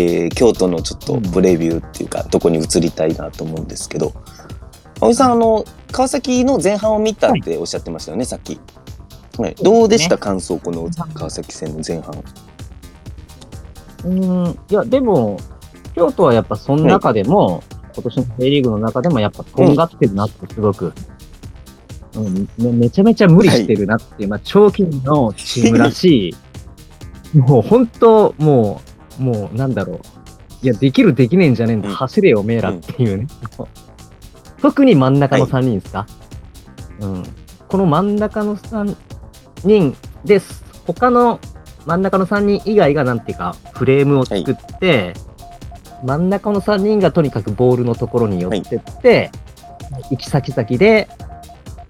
えー京都のちょっとプレビューっていうか、どこに移りたいなと思うんですけど、青井さん、あの、川崎の前半を見たっておっしゃってましたよね、さっき。はい、どうでした、感想、この川崎戦の前半。うん、いや、でも、京都はやっぱその中でも、今年の J リーグの中でもやっぱとんがってるなってすごく、うん。めめちゃめちゃ無理してるなっていう、まあ長期のチームらしい、もう本当、もう、もうなんだろう。いや、できるできねえんじゃねえんだ、うん。走れよ、おめえらっていうね。特に真ん中の3人ですか、うん。この真ん中の3人です。他の真ん中の3人以外がなんていうか、フレームを作って、真ん中の3人がとにかくボールのところに寄ってって、行き先々で、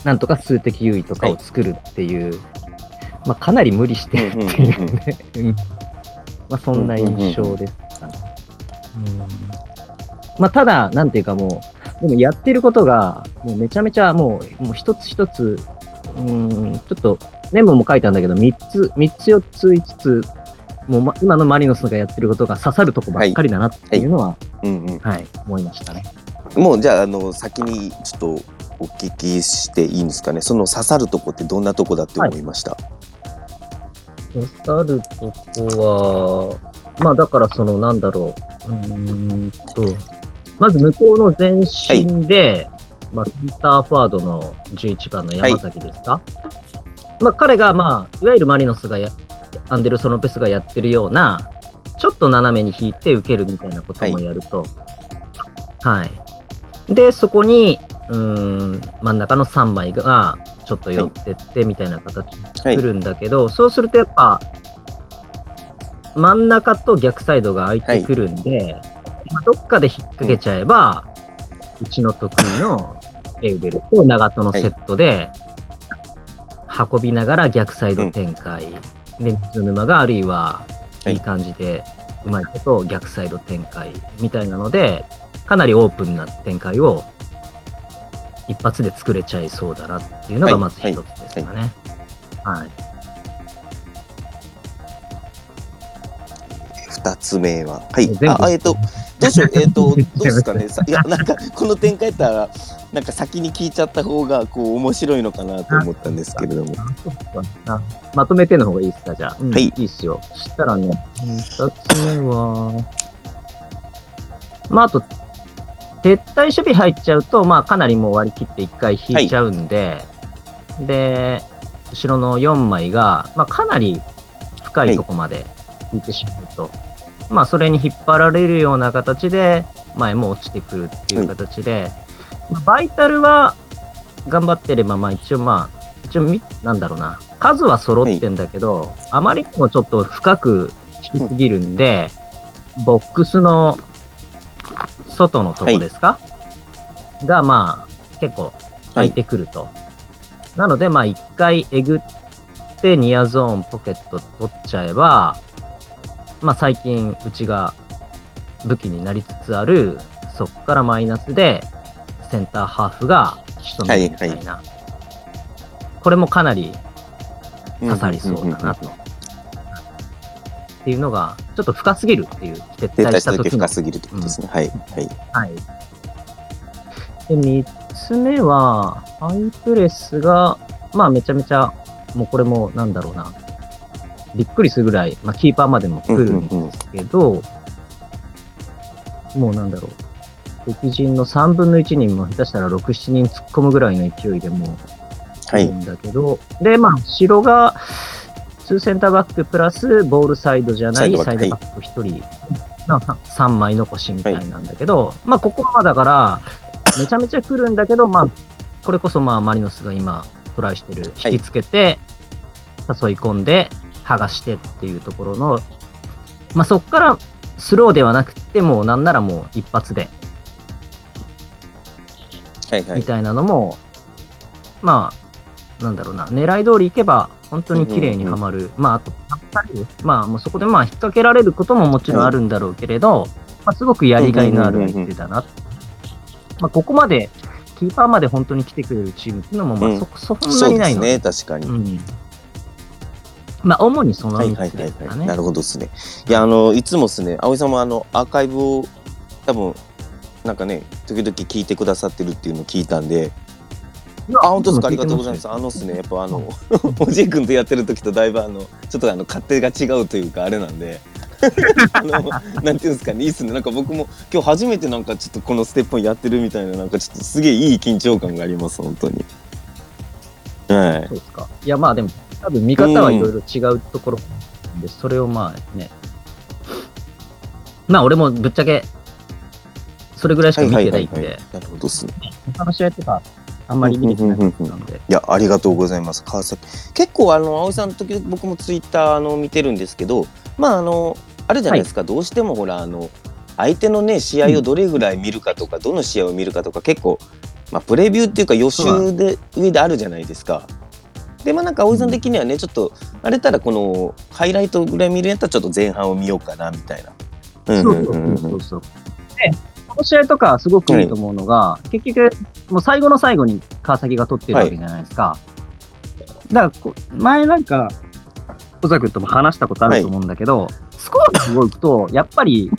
なんとか数的優位とかを作るっていう、まあ、かなり無理してるっていうね。うんまあ、そんな印象ですかね。うんまあ、ただ、なんていうかもう、でもやってることが、もうめちゃめちゃもう、もう一つ一つ、うん、ちょっと、メモも書いたんだけど、三つ、三つ四つ五つ、もう、ま、今のマリノスがやってることが刺さるとこばっかりだなっていうのは、うんうん。はい、思いましたね。もうじゃあ、あの、先にちょっとお聞きしていいんですかね。その刺さるとこってどんなとこだって思いました、刺さるとこは、まあだからそのなんだろう、うーんと、まず向こうの前身で、まあセンターフォワードの11番の山崎ですか、まあ彼がまあ、いわゆるマリノスがや、アンデルソン・ロペスがやってるような、ちょっと斜めに引いて受けるみたいなこともやると、はい。で、そこに、うーん、真ん中の3枚が、ちょっと寄ってってみたいな形はい来るんだけど、そうするとやっぱ、真ん中と逆サイドが空いてくるんで、まあどっかで引っ掛けちゃえば、うちの得意のエウベルと長戸のセットで、運びながら逆サイド展開。で、水沼があるいは、はい。いい感じで、うまいこと逆サイド展開みたいなので、かなりオープンな展開を一発で作れちゃいそうだなっていうのがまず一つですかね。はい。二つ目は。はい。あ、あえっ、と、どうしよう、えっ、と、どうですかね。さいや、なんか、この展開やったら、なんか先に聞いちゃった方が、こう、面白いのかなと思ったんですけれども。まとめての方がいいですか、じゃあ。うんはいいいっすよ。そしたらね、二つ目は、まあ、あと、撤退守備入っちゃうと、まあ、かなりもう割り切って一回引いちゃうんで、で、後ろの4枚が、まあ、かなり深いとこまで引いてしまうと、まあ、それに引っ張られるような形で、前も落ちてくるっていう形で、まあバイタルは頑張ってれば、まあ、一応まあ、一応み、なんだろうな、数は揃ってんだけど、あまりにもちょっと深く引きすぎるんで、ボックスの外のとこですか、が、まあ、結構空いてくると。なので、まあ、一回えぐってニアゾーンポケット取っちゃえば、まあ、最近、うちが武器になりつつある、そこからマイナスで、センターハーフが仕留めるみたいな。これもかなり刺さりそうだなと。っていうのが、ちょっと深すぎるっていう、撤撤退退したた時のし時深すぎるってことですね。はい。はい。はい。で、三つ目は、ハイプレスが、まあめちゃめちゃ、もうこれもなんだろうな、びっくりするぐらい、まあキーパーまでも来るんですけど、もうなんだろう、敵陣の3分の1人も下手したら6、7人突っ込むぐらいの勢いでもうはいんだけど、で、まあ、後ろが、2センターバックプラス、ボールサイドじゃないササイドバックイドバック1人、まあ、3枚残しみたいなんだけど、まあ、ここはだから、めちゃめちゃ来るんだけど、まあ、これこそまあ、マリノスが今、トライしてる、はい引きつけて、誘い込んで、剥がしてっていうところの、まあ、そこから、スローではなくて、もうなんならもう一発で、はい。はい。みたいなのも、まあ、なんだろうな、狙い通りいけば、本当に綺麗にはまる。まあ、あと、やっぱりまあ、もうそこでまあ、引っ掛けられることももちろんあるんだろうけれど、まあ、すごくやりがいのある相手だな。まあ、ここまで、キーパーまで本当に来てくれるチームっていうのも、まあ、そ、そんなそうにないのですね。確かに。うん。まあ、主にその3はいはいはい。はい。なるほどですね。いや、あの、いつもですね、葵さんもあの、アーカイブを多分、なんかね、時々聞いてくださってるっていうのを聞いたんで、あ、本当ですか、ありがとうございます。あのですね、やっぱあの、おじい君とやってる時とだいぶあの、ちょっとあの、勝手が違うというか、あれなんで、あの、なんていうんですかね、いいっすね。なんか僕も今日初めてなんかちょっとこのステップンやってるみたいな、なんかちょっとすげえいい緊張感があります、本当に。はい。そうですか。いや、まあでも、多分見方はいろいろ違うところで、それをまあね。まあ俺もぶっちゃけ、それぐらいしか見てないんで、なるほどっすね。他の試合とか、あんまり見れてないので。いや、ありがとうございます。川崎。結構、あの、葵さんの時々僕もツイッター、あの、見てるんですけど、まあ、あの、あれじゃないですか、どうしてもほら、あの、相手のね、試合をどれぐらい見るかとか、どの試合を見るかとか、結構、まあ、プレビューっていうか予習で、上であるじゃないですか。で、まあ、なんか、葵さん的にはね、ちょっと、あれたら、この、ハイライトぐらい見るんやったら、ちょっと前半を見ようかな、みたいな。そうそうそうそう。で、この試合とかすごくいいと思うのが、結局、もう最後の最後に川崎が取ってるわけじゃないですか。だから、前なんか、小坂君とも話したことあると思うんだけど、スコアが動くと、やっぱり、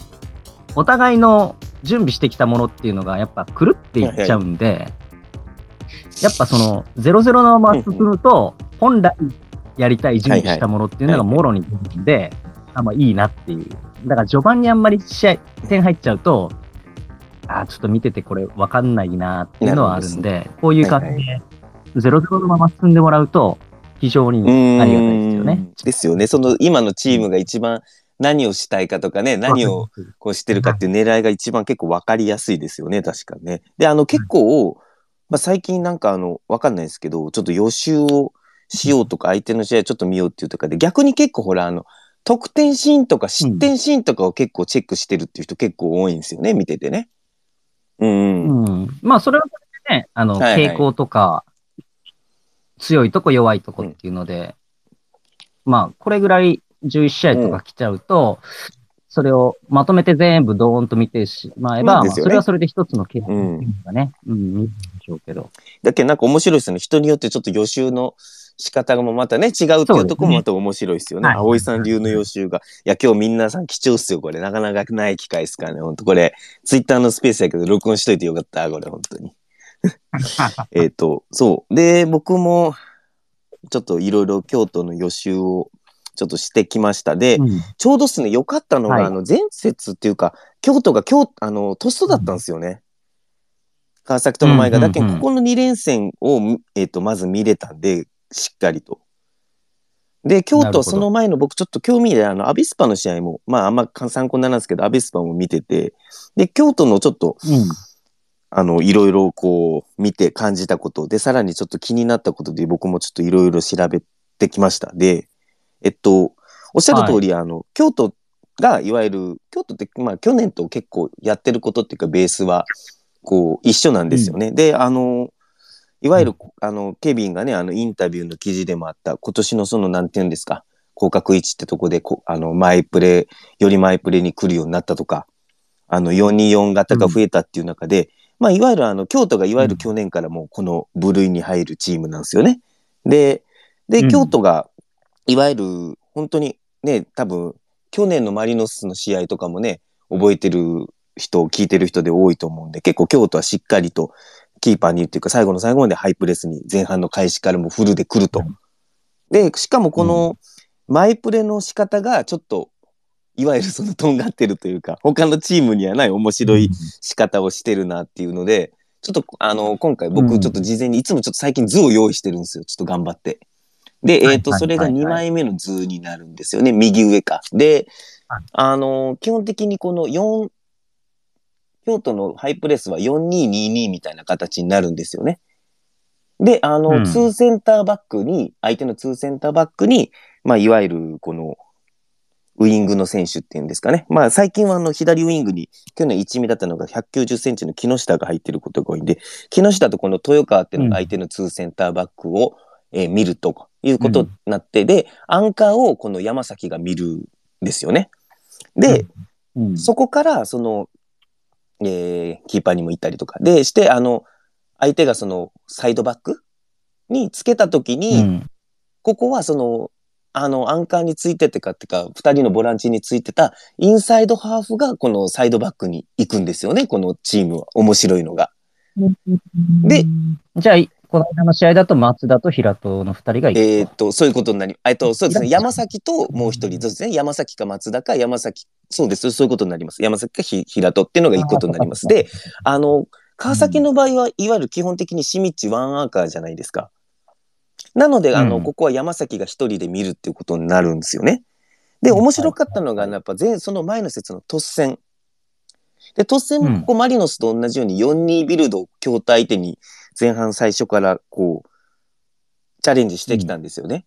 お互いの準備してきたものっていうのが、やっぱ狂っていっちゃうんで、やっぱその、0-0のまま進むと、本来やりたい準備したものっていうのがもろに出るんで、あまいいなっていう。だから序盤にあんまり試合、点入っちゃうと、あーちょっと見ててこれ分かんないなっていうのはあるんで、こういう感じで、0-0のまま進んでもらうと、非常にありがたいですよね。ですよね。その今のチームが一番何をしたいかとかね、何をこうしてるかっていう狙いが一番結構分かりやすいですよね、確かね。で、あの結構、まあ、最近なんかあの、分かんないですけど、ちょっと予習をしようとか、相手の試合ちょっと見ようっていうとかで、逆に結構ほら、あの、得点シーンとか失点シーンとかを結構チェックしてるっていう人結構多いんですよね、見ててね。うん、うん。うん。まあ、それはそれでね、あの、はいはい傾向とか、強いとこ弱いとこっていうので、まあ、これぐらい11試合とか来ちゃうと、それをまとめて全部ドーンと見てしまえば、ねそれはそれで一つの傾向うんっていうのがね、うん、見るんでしょうけど。だけどなんか面白いですよね。人によってちょっと予習の仕方がもまたね、違うっていうところもまた面白いですよね。はい葵さん流の予習が。いや、今日みんなさん貴重っすよ、これ。なかなかない機会ですからね。ほんとこれ、ツイッターのスペースやけど、録音しといてよかった、これ、本当に。えっと、そう。で、僕も、ちょっといろいろ京都の予習をちょっとしてきました。で、うんちょうどですね、良かったのが、はいあの、前節っていうか、京都が京、あの、トストだったんですよね。川崎との前が。うんうんうんだけど、ここの2連戦を、えっ、と、まず見れたんで、しっかりと。で、京都はその前の僕ちょっと興味で、あの、アビスパの試合も、まあ、あんま参考にならんですけど、アビスパも見てて、で、京都のちょっと、うん。あの、いろいろこう、見て感じたこと、で、さらにちょっと気になったことで、僕もちょっといろいろ調べてきました。で、えっと、おっしゃる通り、あの、京都が、いわゆる、京都って、まあ、去年と結構やってることっていうか、ベースは、こう、一緒なんですよね。で、あの、いわゆる、あの、ケビンがね、あの、インタビューの記事でもあった、今年のその、なんて言うんですか、広角位置ってとこで、こあの、マイプレよりマイプレに来るようになったとか、あの、424型が増えたっていう中で、まあ、いわゆるあの、京都がいわゆる去年からもうこの部類に入るチームなんですよね。で、で、うん。京都が、いわゆる、本当にね、多分、去年のマリノスの試合とかもね、覚えてる人、聞いてる人で多いと思うんで、結構京都はしっかりと、キーパーにっていうか、最後の最後までハイプレスに前半の開始からもフルで来ると。うんで、しかもこの、マイプレの仕方がちょっと、いわゆるそのとんがってるというか、他のチームにはない面白い仕方をしてるなっていうので、ちょっとあの、今回僕ちょっと事前に、いつもちょっと最近図を用意してるんですよ。ちょっと頑張って。で、はいえっ、と、はいそれがはいはい2枚目の図になるんですよね。右上か。ではい、あの、基本的にこの4、京都のハイプレスは4222みたいな形になるんですよね。で、あの、うんツーセンターバックに、相手のツーセンターバックに、まあ、いわゆるこの、ウイングの選手っていうんですかね。まあ最近はあの左ウイングに去年1味だったのが190センチの木下が入ってることが多いんで、木下とこの豊川っていうのが相手のツーセンターバックを、えー見るということになって、で、アンカーをこの山崎が見るんですよね。で、うん、そこからその、えーキーパーにも行ったりとか。で、して、あの、相手がそのサイドバックにつけたときに、うんここはその、あの、アンカーについててかってか、二人のボランチについてたインサイドハーフがこのサイドバックに行くんですよね、このチームは。面白いのが。で、じゃあ、この間の試合だと松田と平戸の二人がえーっと、そういうことになり、えっと、そうですね、山崎ともう一人。ですね、山崎か松田か山崎、そうです、そういうことになります。山崎かひ平戸っていうのが行くことになります。で、あの、川崎の場合は、いわゆる基本的にシミッチワンアーカーじゃないですか。なので、あの、うんここは山崎が一人で見るっていうことになるんですよね。で、面白かったのが、やっぱ前、その前の節の突戦。で、突戦もここマリノスと同じように4-2ビルドを京都相手に前半最初からこう、チャレンジしてきたんですよね。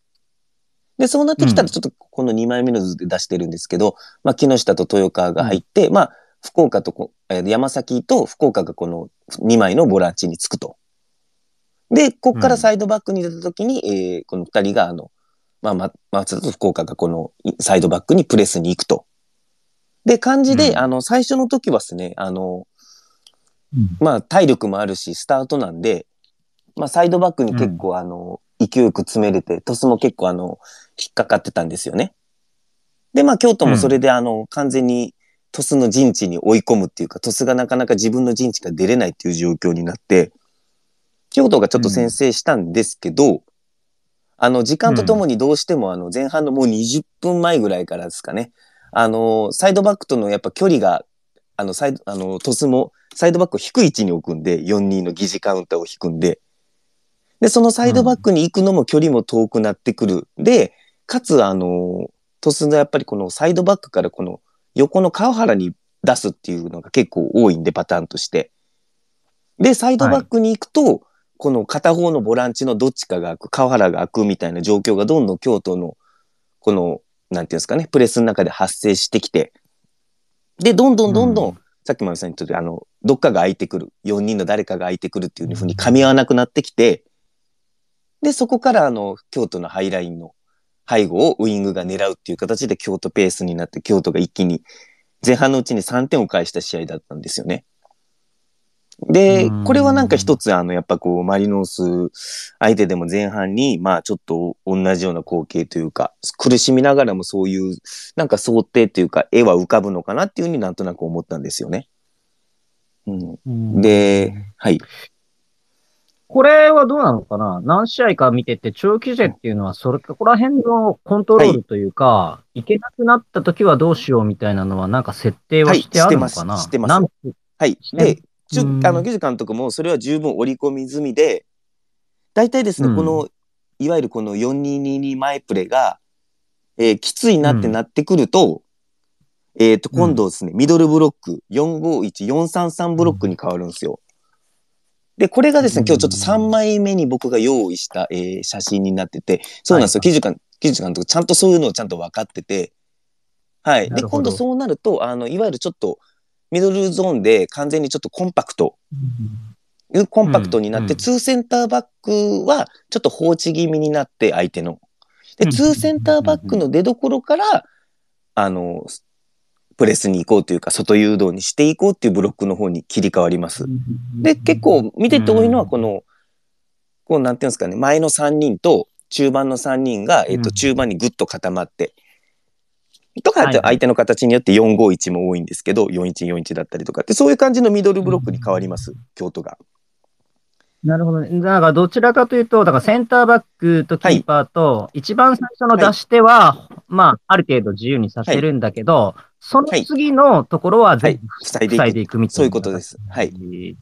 で、そうなってきたらちょっとこの2枚目の図で出してるんですけど、まあ、木下と豊川が入って、まあ、福岡とこ、えー山崎と福岡がこの2枚のボランチにつくと。で、こっからサイドバックに出た時に、えーこの2人があの、まあ、ま松田と福岡がこのいサイドバックにプレスに行くと。で、感じで、うん。あの、最初の時はですね、あの、うん。まあ、体力もあるし、スタートなんで、まあ、サイドバックに結構、あの、勢いよく詰めれて、トスも結構、あの、引っかかってたんですよね。で、まあ、京都もそれで、あの、完全にトスの陣地に追い込むっていうか、トスがなかなか自分の陣地が出れないっていう状況になって、京都がちょっと先制したんですけど、あの、時間とともにどうしても、あの、前半のもう20分前ぐらいからですかね、あの、サイドバックとのやっぱ距離が、あの、サイド、あの、トスも、サイドバックを低い位置に置くんで、4-2の疑似カウンターを引くんで、で、そのサイドバックに行くのも距離も遠くなってくる。で、かつ、あの、トスのやっぱりこのサイドバックからこの横の川原に出すっていうのが結構多いんで、パターンとして。で、サイドバックに行くと、この片方のボランチのどっちかが開く、川原が開くみたいな状況がどんどん京都の、この、なんていうんですかね、プレスの中で発生してきて、で、どんどんどんどん、うんさっきまみさんに言ったようにあの、どっかが空いてくる、4人の誰かが空いてくるっていうふうに噛み合わなくなってきて、で、そこからあの、京都のハイラインの背後をウイングが狙うっていう形で京都ペースになって、京都が一気に前半のうちに3点を返した試合だったんですよね。でうん、これはなんか一つあの、やっぱこう、マリノス相手でも前半に、まあちょっと同じような光景というか、苦しみながらもそういう、なんか想定というか、絵は浮かぶのかなっていうふうになんとなく思ったんですよね。うん、うん。で、はい。これはどうなのかな？何試合か見てて、長期勢っていうのは、それここら辺のコントロールというか、い、けなくなった時はどうしようみたいなのは、なんか設定はしてあるのかな、はいしてます。なんはい。ねで、ちょうん。あの、ギズ監督もそれは十分織り込み済みで、大体ですね、うん。この、いわゆるこの4222前プレが、えーきついなってなってくると、えっ、と、今度ですね、ミドルブロック、451、433ブロックに変わるんですよ。で、これがですね、今日ちょっと3枚目に僕が用意した、えー写真になってて、そうなんですよ、はい記事監記事監督、ちゃんとそういうのをちゃんと分かってて、はい。で、今度そうなると、あの、いわゆるちょっと、ミドルゾーンで完全にちょっとコンパクト、コンパクトになって、うん。うんツーセンターバックはちょっと放置気味になって、相手の。で、うん。ツーセンターバックの出所から、あの、プレスに行こうというか、外誘導にしていこうっていうブロックの方に切り替わります。で、結構見てて多いのは、この、こう、なんていうんですかね、前の3人と中盤の3人が、えっと、うん。中盤にぐっと固まって、とか、相手の形によって451も多いんですけど、4141だったりとかって、そういう感じのミドルブロックに変わります、京都が。なるほどね。だからどちらかというと、だからセンターバックとキーパーと、一番最初の出し手は、まあ、ある程度自由にさせるんだけど、その次のところは全部塞いでいく塞いでいくみたいな。そういうことですはい。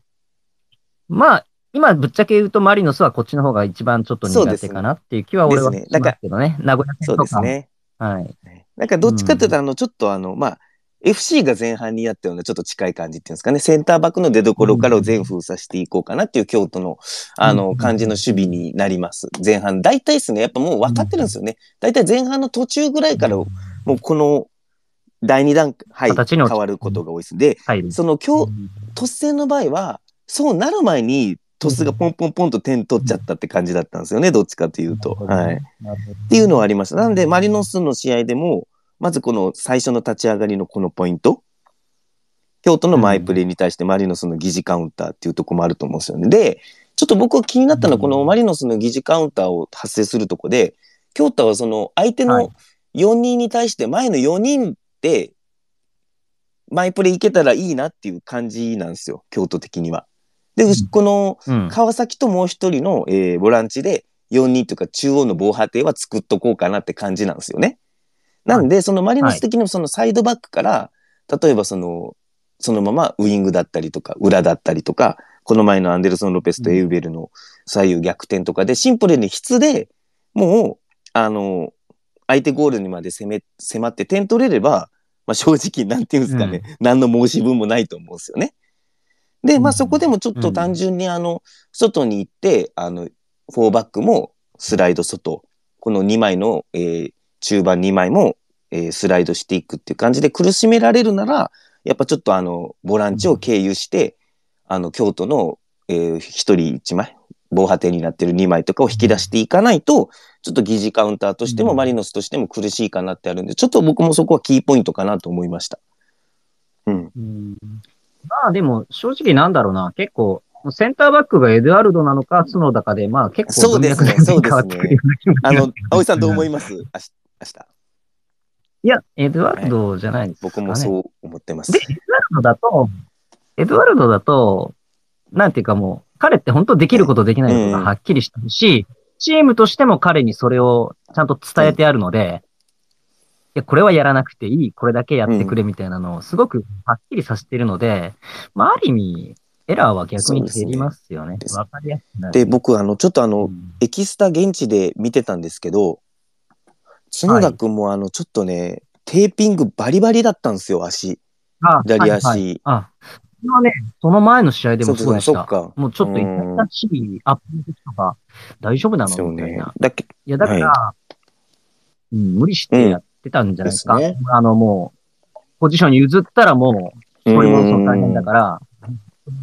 まあ、今ぶっちゃけ言うとマリノスはこっちの方が一番ちょっと苦手かなっていう気は俺はしますけどね。名古屋そう戦とか。ですね。はい。なんかどっちかっていうと、あの、ちょっとあの、まあ、FC が前半にやったようなちょっと近い感じっていうんですかね。センターバックの出所からを全封鎖していこうかなっていう京都の、あの、うん感じの守備になります。前半。大体ですね、やっぱもう分かってるんですよね。大体前半の途中ぐらいから、もうこの、第2段階、形に落ち変わることが多いです。で、はい。その今日、突戦の場合は、そうなる前に、トスがポンポンポンと点取っちゃったって感じだったんですよね、どっちかというと。はい。っっていうのはありました。なんで、マリノスの試合でも、まずこの最初の立ち上がりのこのポイント。京都のマイプレーに対してマリノスの疑似カウンターっていうところもあると思うんですよね。で、ちょっと僕が気になったのは、このマリノスの疑似カウンターを発生するとこで、京都はその相手はいの4人に対して前の4人で、マイプレいけたらいいなっていう感じなんですよ、京都的には。で、うんこのうん。川崎ともう一人の、えーボランチで4人というか中央の防波堤は作っとこうかなって感じなんですよね。なんで、そのマリノス的にもそのサイドバックから、例えばその、そのままウイングだったりとか、裏だったりとか、この前のアンデルソン・ロペスとエウベルの左右逆転とかで、シンプルに質でもう、あの、相手ゴールにまで攻め、迫って点取れれば、まあ正直、なんていうんですかね、何の申し分もないと思うんですよね。で、まあそこでもちょっと単純にあの、外に行って、あの、フォーバックもスライド外、この2枚の、えー中盤2枚も、えースライドしていくっていう感じで苦しめられるなら、やっぱちょっとあの、ボランチを経由して、あの、京都の、えー、1人1枚、防波堤になってる2枚とかを引き出していかないと、ちょっと疑似カウンターとしても、うん。マリノスとしても苦しいかなってあるんで、ちょっと僕もそこはキーポイントかなと思いました。うん。うんまあでも、正直なんだろうな、結構、センターバックがエドワルドなのか、角田かで、まあ結構そうですね。文脈が変わってくるような気もあの、葵さんどう思いいます？明日。明日いや、エドワルドじゃないですか、ね。僕もそう思ってます。で。、エドワルドだと、エドワルドだと、なんていうかもう、彼って本当できることできないことがはっきりしてるし、チームとしても彼にそれをちゃんと伝えてあるので、いや、これはやらなくていい、これだけやってくれみたいなのをすごくはっきりさせているので、まあ、ある意味、エラーは逆に減りますよね。わ、かりやすくなる。で、僕、あの、ちょっとあの、うんエキスタ現地で見てたんですけど、角田君もあの、ちょっとね、テーピングバリバリだったんですよ、足。あ左足はいはいあ、はね、その前の試合でもそうでした。そっか。もうちょっと痛々しいアップの時とか、大丈夫なそうねのみたいな。。だけいや、だから、うん、無理してやってたんじゃないですか。すねあの、もう、ポジション譲ったらもう、取り戻すの大変だから、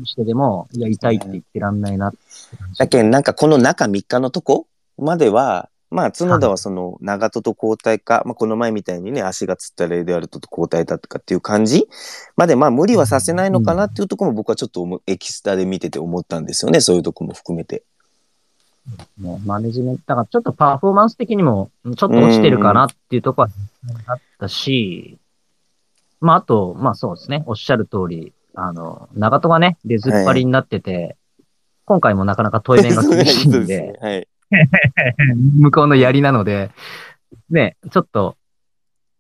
してでも、いや、痛いって言ってらんないなだけどなんかこの中3日のとこまでは、まあ、角田はその、長門と交代か、まあ、この前みたいにね、足がつったレイデアルトと交代だとかっていう感じまで、まあ、無理はさせないのかなっていうところも僕はちょっとエキスタで見てて思ったんですよね、そういうとこも含めて。ねマネジメント、だからちょっとパフォーマンス的にも、ちょっと落ちてるかなっていうところはあったし、まあ、あと、まあそうですね、おっしゃる通り、あの、長門がね、出ずっぱりになってて、今回もなかなか問い面が厳しいんで、そうですね。はい。向こうの槍なので、ね、ちょっと、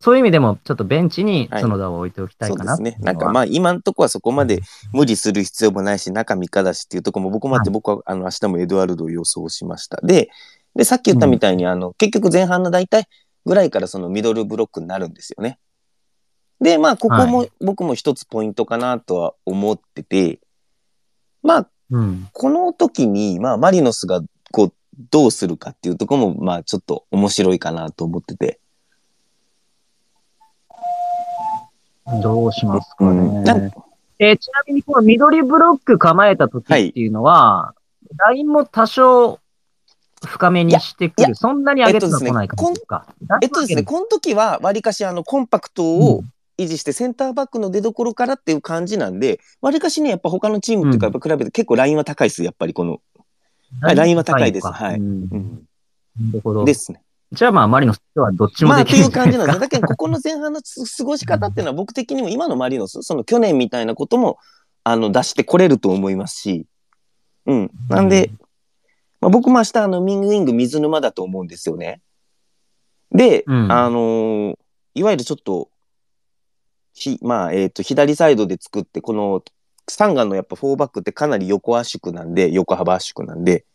そういう意味でも、ちょっとベンチに角田を置いておきたいかなそうですね。なんかあ、まあ今んとこはそこまで無理する必要もないし、中3日だしっていうところも僕もあって、はい僕はあの明日もエドワルドを予想しました。で、で、さっき言ったみたいに、あの、結局前半の大体ぐらいからそのミドルブロックになるんですよね。で、まあここも僕も一つポイントかなとは思ってて、まあうん。この時に、まあマリノスがこう、どうするかっていうところも、まあちょっと面白いかなと思ってて。どうしますかうん。えーちなみにこの緑ブロック構えた時っていうのは、ラインも多少深めにしてくいやいる。そんなに上げては来ない感じですか？えっとですね、この時はわりかしあのコンパクトを維持してセンターバックの出所からっていう感じなんで、わりかしね、やっぱ他のチームっていうか、うんやっぱ比べて結構ラインは高いです、やっぱりこの。はいラインは高いですはいうんうん、なるほど。ですね。じゃあまあ、マリノスとはどっちもできるんじゃないですか？感じなんです。だけど、ここの前半のつ過ごし方っていうのは僕的にも今のマリノス、その去年みたいなことも、あの、出してこれると思いますし、うん。なんで、まあ、僕も明日、あの、ミングウィング水沼だと思うんですよね。で、うんあのーいわゆるちょっと、ひ、まあ、えっ、と、左サイドで作って、この、サンガのやっぱフォーバックってかなり横圧縮なんで、横幅圧縮なんで、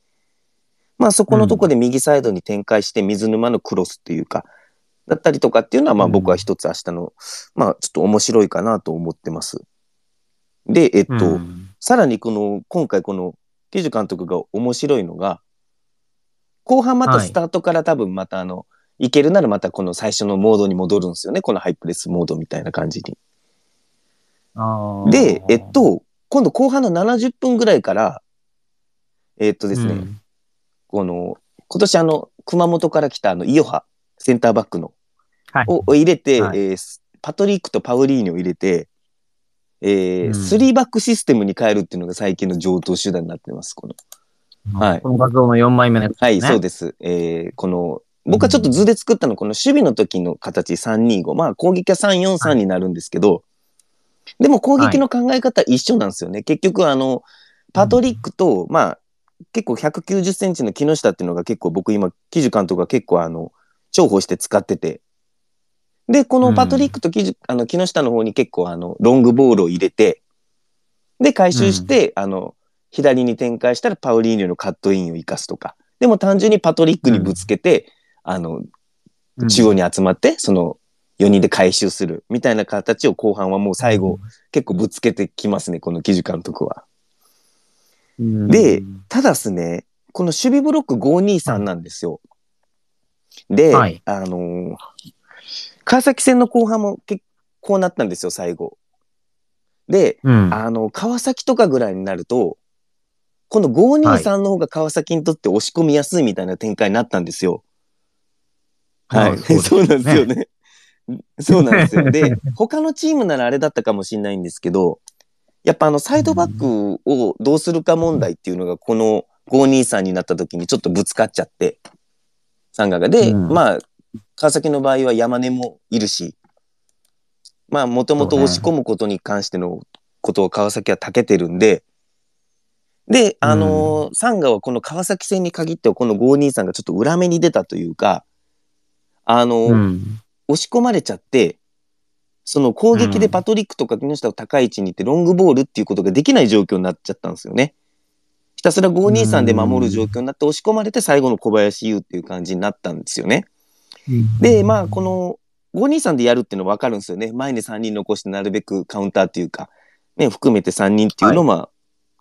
まあそこのとこで右サイドに展開して水沼のクロスっていうか、だったりとかっていうのは、まあうん僕は一つ明日の、まあちょっと面白いかなと思ってます。で、えっと、うんさらにこの、今回この、ケジュ監督が面白いのが、後半またスタートから多分またあの、いけるならまたこの最初のモードに戻るんですよね。このハイプレスモードみたいな感じに。で、えっ、と、今度後半の70分ぐらいから、えっとですね、うんこの、今年あの、熊本から来たあの、イオハ、センターバックの、はいをを入れて、はいえースパトリックとパウリーニを入れて、えーうんスリーバックシステムに変えるっていうのが最近の上等手段になってます。このはい。この画像の4枚目のね。はい、そうです。えーこの僕はちょっと図で作ったのこの守備の時の形325。まあ攻撃は343になるんですけど、でも攻撃の考え方一緒なんですよね。結局あの、パトリックと、まあ結構190センチの木下っていうのが結構僕今、記事監督が結構あの、重宝して使ってて。で、このパトリックと木,、あの木下の方に結構あの、ロングボールを入れて、で、回収して、あの、左に展開したらパウリーニョのカットインを生かすとか。でも単純にパトリックにぶつけて、あの、うん中央に集まって、その4人で回収するみたいな形を後半はもう最後、結構ぶつけてきますね、この記事監督は。うんでただですね、この守備ブロック523なんですよ。で、はいあのー川崎戦の後半も結構なったんですよ、最後。で、うん。あの、川崎とかぐらいになると、この523の方が川崎にとって押し込みやすいみたいな展開になったんですよ。はい。まあそうそうなんですよね。そうなんですよ。で、他のチームならあれだったかもしれないんですけど、やっぱあのサイドバックをどうするか問題っていうのがこの523になった時にちょっとぶつかっちゃって、サンガが。で、うんまあ、川崎の場合は山根もいるし、まあ、もともと押し込むことに関してのことを川崎は長けてるんで、で、あのーサンガはこの川崎戦に限ってはこの523がちょっと裏目に出たというか、あのーうん。押し込まれちゃって、その攻撃でパトリックとか木下を高い位置に行ってロングボールっていうことができない状況になっちゃったんですよね。ひたすら523で守る状況になって押し込まれて最後の小林優っていう感じになったんですよね。で、まあ、この523でやるっていうのは分かるんですよね。前に3人残してなるべくカウンターっていうか、ね、含めて3人っていうのは、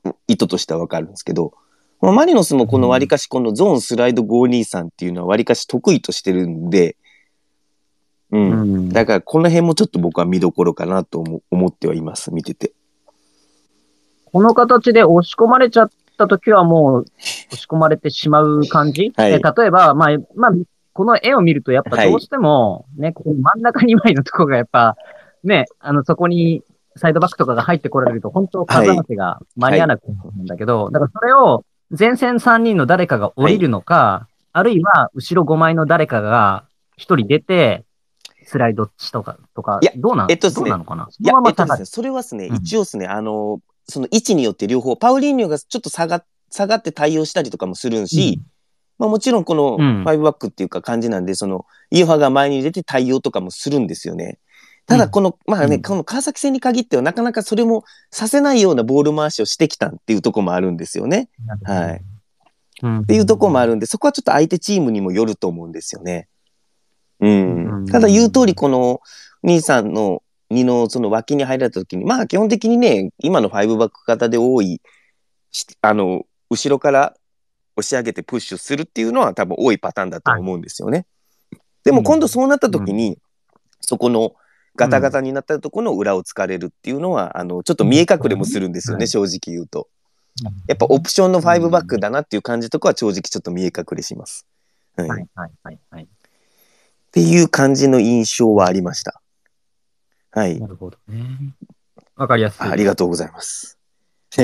まあ、意図としては分かるんですけど、まあ、マリノスもこの割かしこのゾーンスライド523っていうのは割かし得意としてるんで、うん。うん。だからこの辺もちょっと僕は見どころかなと思思ってはいます、見てて。この形で押し込まれちゃった時はもう押し込まれてしまう感じ、はい。え例えば、まあ、まあ、この絵を見るとやっぱどうしても、ね、この真ん中2枚のとこがやっぱ、ね、あの、そこにサイドバックとかが入ってこられると、本当数合わせが間に合わなくなるんだけど、だからそれを前線3人の誰かが降りるのか、あるいは後ろ5枚の誰かが1人出て、スライドしとか、とかいや、どうなの、えっとですねどうなのかな？いそやのま、えっとですね、それはですね、うん。一応ですね、あの、その位置によって両方、パウリーニョがちょっと下が下がって対応したりとかもするんし、まあもちろんこのうん。5バックっていうか感じなんで、その、イエファが前に出て対応とかもするんですよね。ただこの、まあね、うん。この川崎戦に限ってはなかなかそれもさせないようなボール回しをしてきたっていうところもあるんですよね。はい。うん。っていうところもあるんで、そこはちょっと相手チームにもよると思うんですよね。ううんん。ただ言う通り、この兄さんの2のその脇に入られた時に、まあ基本的にね、今の5バック型で多い、しあの、後ろから押し上げてプッシュするっていうのは多分多いパターンだと思うんですよね。でも今度そうなった時に、そこのガタガタになったところの裏を突かれるっていうのは、あの、ちょっと見え隠れもするんですよね、うん正直言うと。やっぱオプションの5バックだなっていう感じとかは正直ちょっと見え隠れします。はいっはいはいはいはい。ていう感じの印象はありました。はいな。るほどね。わかりやすい。あありがとうございます。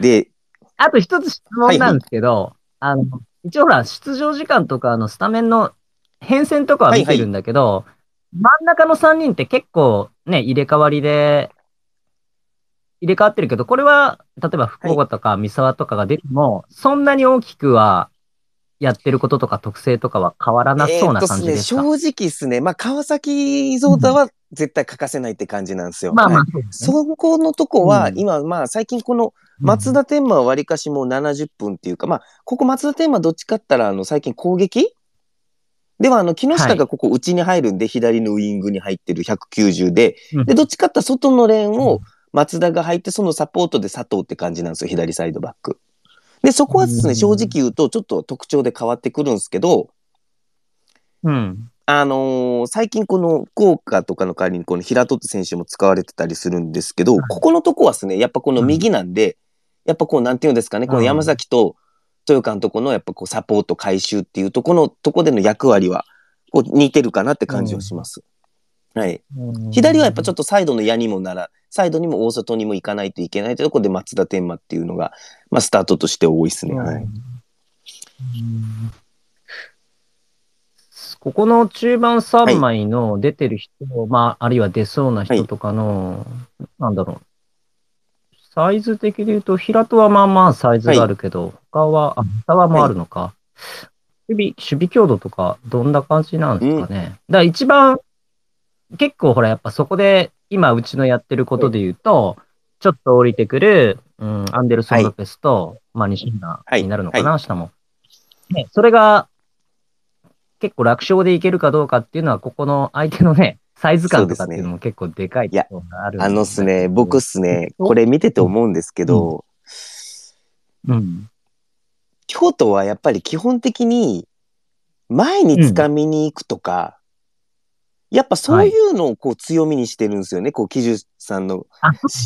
で、あと一つ質問なんですけど、あの、一応ほら、出場時間とか、あの、スタメンの変遷とかは見てるんだけど、真ん中の3人って結構ね、入れ替わりで、入れ替わってるけど、これは、例えば福岡とか三沢とかが出ても、そんなに大きくは、やってることとか特性とかは変わらなそうな感じですか、えすね、正直ですね、まあ、川崎ゾータは絶対欠かせないって感じなんですよ。まあまあはい、そね。そこのとこは、うん。今、まあ、最近この松田天馬はわりかしもう70分っていうか、まあ、ここ松田天馬どっちかったら、あの、最近攻撃？では、あの、木下がここ内に入るんで、左のウイングに入ってる190で、うん。で、どっちかったら外のレーンを松田が入って、そのサポートで佐藤って感じなんですよ、左サイドバック。で、そこはですね、うん正直言うと、ちょっと特徴で変わってくるんですけど、うん。あのー最近この福岡とかの代わりにこの平戸選手も使われてたりするんですけど、はいここのとこはですね、やっぱこの右なんで、やっぱこうなんていうんですかね、この山崎と豊監督のやっぱこうサポート回収っていうとこのとこでの役割はこう似てるかなって感じはします。はい。左はやっぱちょっと、とサイドの矢にもなら、サイドにも大外にも行かないといけないというところで松田天馬っていうのが、まあスタートとして多いですね。はい。うんここの中盤3枚の出てる人、まあ、あるいは出そうな人とかの、なんだろう。サイズ的で言うと、平戸はまあまあサイズがあるけど、他は、あ、下はもあるのか。守備、守備強度とか、どんな感じなんですかね。だから一番、結構ほら、やっぱそこで、今うちのやってることで言うと、ちょっと降りてくる、うん、アンデルソン・ロペスと、まあ、西村になるのかな、下も。ね、それが、結構楽勝でいけるかどうかっていうのは、ここの相手のね、サイズ感とかっていうのも結構でかいところがある、ね、あのっすね、僕っすね、これ見てて思うんですけど、うん、うん、京都はやっぱり基本的に前に掴みに行くとか、うん、やっぱそうい。うのをこう強みにしてるんですよね、はい、こう、喜寿さんの、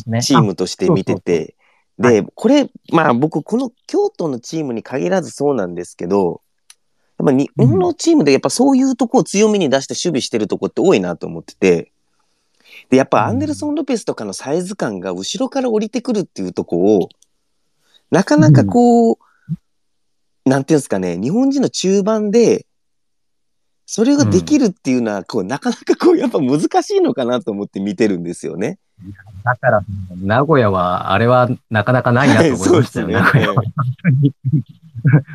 ね、チームとして見てて。で、これ、まあ僕、この京都のチームに限らずそうなんですけど、やっぱ日本のチームでやっぱそういうとこを強みに出して守備してるとこって多いなと思ってて、で、やっぱアンデルソン・ロペスとかのサイズ感が後ろから降りてくるっていうとこを、なかなかこう、うん、なんていうんですかね、日本人の中盤で、それができるっていうのは、こう、なかなかこう、やっぱ難しいのかなと思って見てるんですよね。だから、名古屋は、あれはなかなかないなと思いました よ、ね、名古屋は。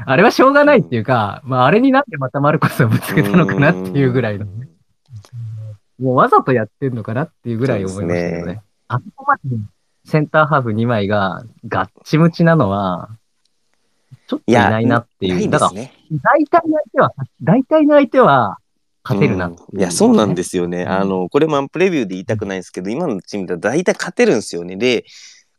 あれはしょうがないっていうか、まあ、あれになってまたマルコスをぶつけたのかなっていうぐらいの、ね、もうわざとやってんのかなっていうぐらい思いましたよね。ねあそこまでセンターハーフ2枚がガッチムチなのは、ちょっといないなっていう。いだから、大体の相手は、大体の相手は、勝てるな、ねうん、いや、そうなんですよね。あの、これもプレビューで言いたくないんですけど、今のチームでは大体勝てるんですよね。で、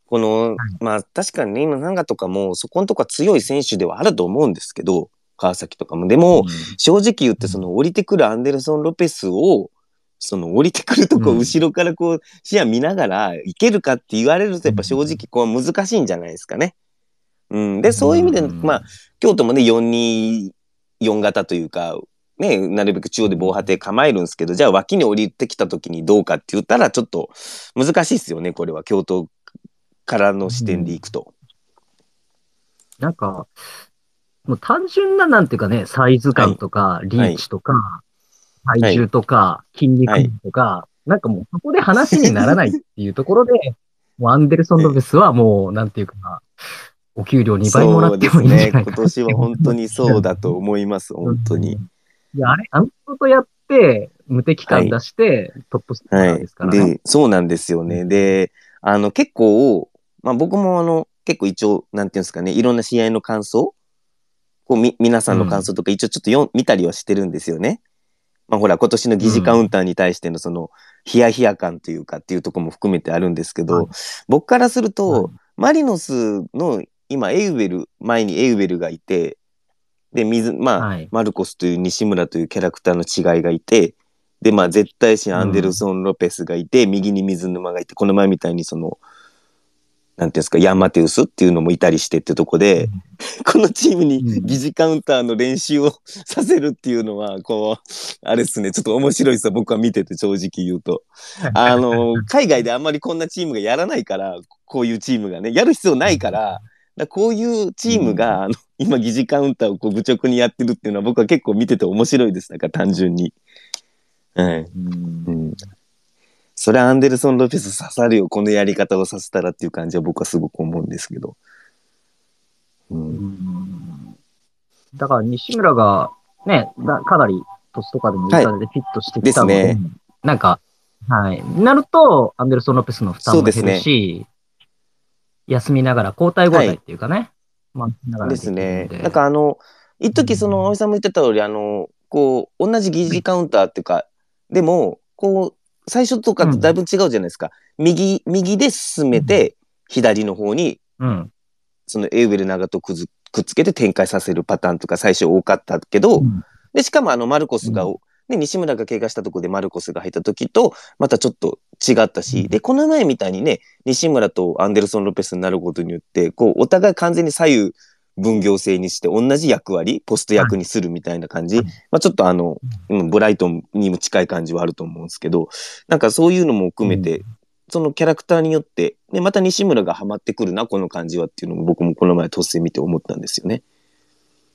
この、まあ確かにね、今、ナガとかも、そこのとこは強い選手ではあると思うんですけど、川崎とかも。でも、正直言って、その降りてくるアンデルソン・ロペスを、その降りてくるとこ後ろからこう視野見ながらいけるかって言われるとやっぱ正直こう難しいんじゃないですかね。うん、でそういう意味で、まあ京都もね424型というかね、なるべく中央で防波堤構えるんですけど、じゃあ脇に降りてきた時にどうかって言ったらちょっと難しいですよね、これは。京都からの視点でいくと。うん、なんか、もう単純ななんていうかね、サイズ感とか、リーチとか、体重とか、筋肉とか、なんかもうそこで話にならないっていうところで、もうアンデルソン・ロベスはもう、なんていうか、お給料2倍もらってもいいんじゃないか、ね、今年は本当にそうだと思います、本当に。いや、あれ、あのことやって、無敵感出して、トップスターですから。ね、はい、で、そうなんですよね。で、あの、結構、まあ僕もあの、結構一応、なんていうんですかね、いろんな試合の感想、こうみ、皆さんの感想とか一応ちょっとよ、見たりはしてるんですよね。まあほら、今年の疑似カウンターに対してのその、ヒヤヒヤ感というかっていうところも含めてあるんですけど、はい、僕からすると、はい、マリノスの今、エウベル、前にエウベルがいて、で、水、まあ、はい、マルコスという西村というキャラクターの違いがいて、で、まあ、絶対心アンデルソン・ロペスがいて、うん、右に水沼がいて、この前みたいにその、なんていうんですか、ヤンマテウスっていうのもいたりしてってとこで、うん、このチームに疑似カウンターの練習をさせるっていうのは、こう、あれですね、ちょっと面白いですよ、僕は見てて正直言うと。あの、海外であんまりこんなチームがやらないから、こういうチームがね、やる必要ないから、だこういうチームが、うん、あの 今疑似カウンターをこう愚直にやってるっていうのは僕は結構見てて面白いです。なんか単純に。はい。うん。それアンデルソン・ロペス刺さるよ、このやり方をさせたらっていう感じは僕はすごく思うんですけど。うん。うんだから西村がね、だかなり年とかでもでフィットしてきたので、はい、ね、なんか、はい。なると、アンデルソン・ロペスの負担も減るし、休みながら、交代交代っていうかね。はい、ですね。なんかあの、一時その、葵さんも言ってた通り、あの、こう、同じ疑似カウンターっていうか、でも、こう、最初とかとだいぶ違うじゃないですか。うん、右、右で進めて、左の方に、うん、そのエウベル長とくずくっつけて展開させるパターンとか最初多かったけど、うん、で、しかもあの、マルコスが、ね、西村が怪我したところでマルコスが入った時と、またちょっと違ったし、で、この前みたいにね、西村とアンデルソン・ロペスになることによって、こう、お互い完全に左右分業制にして同じ役割、ポスト役にするみたいな感じ、まあちょっとあの、ブライトンにも近い感じはあると思うんですけど、なんかそういうのも含めて、そのキャラクターによって、ね、また西村がハマってくるな、この感じはっていうのも僕もこの前突然見て思ったんですよね。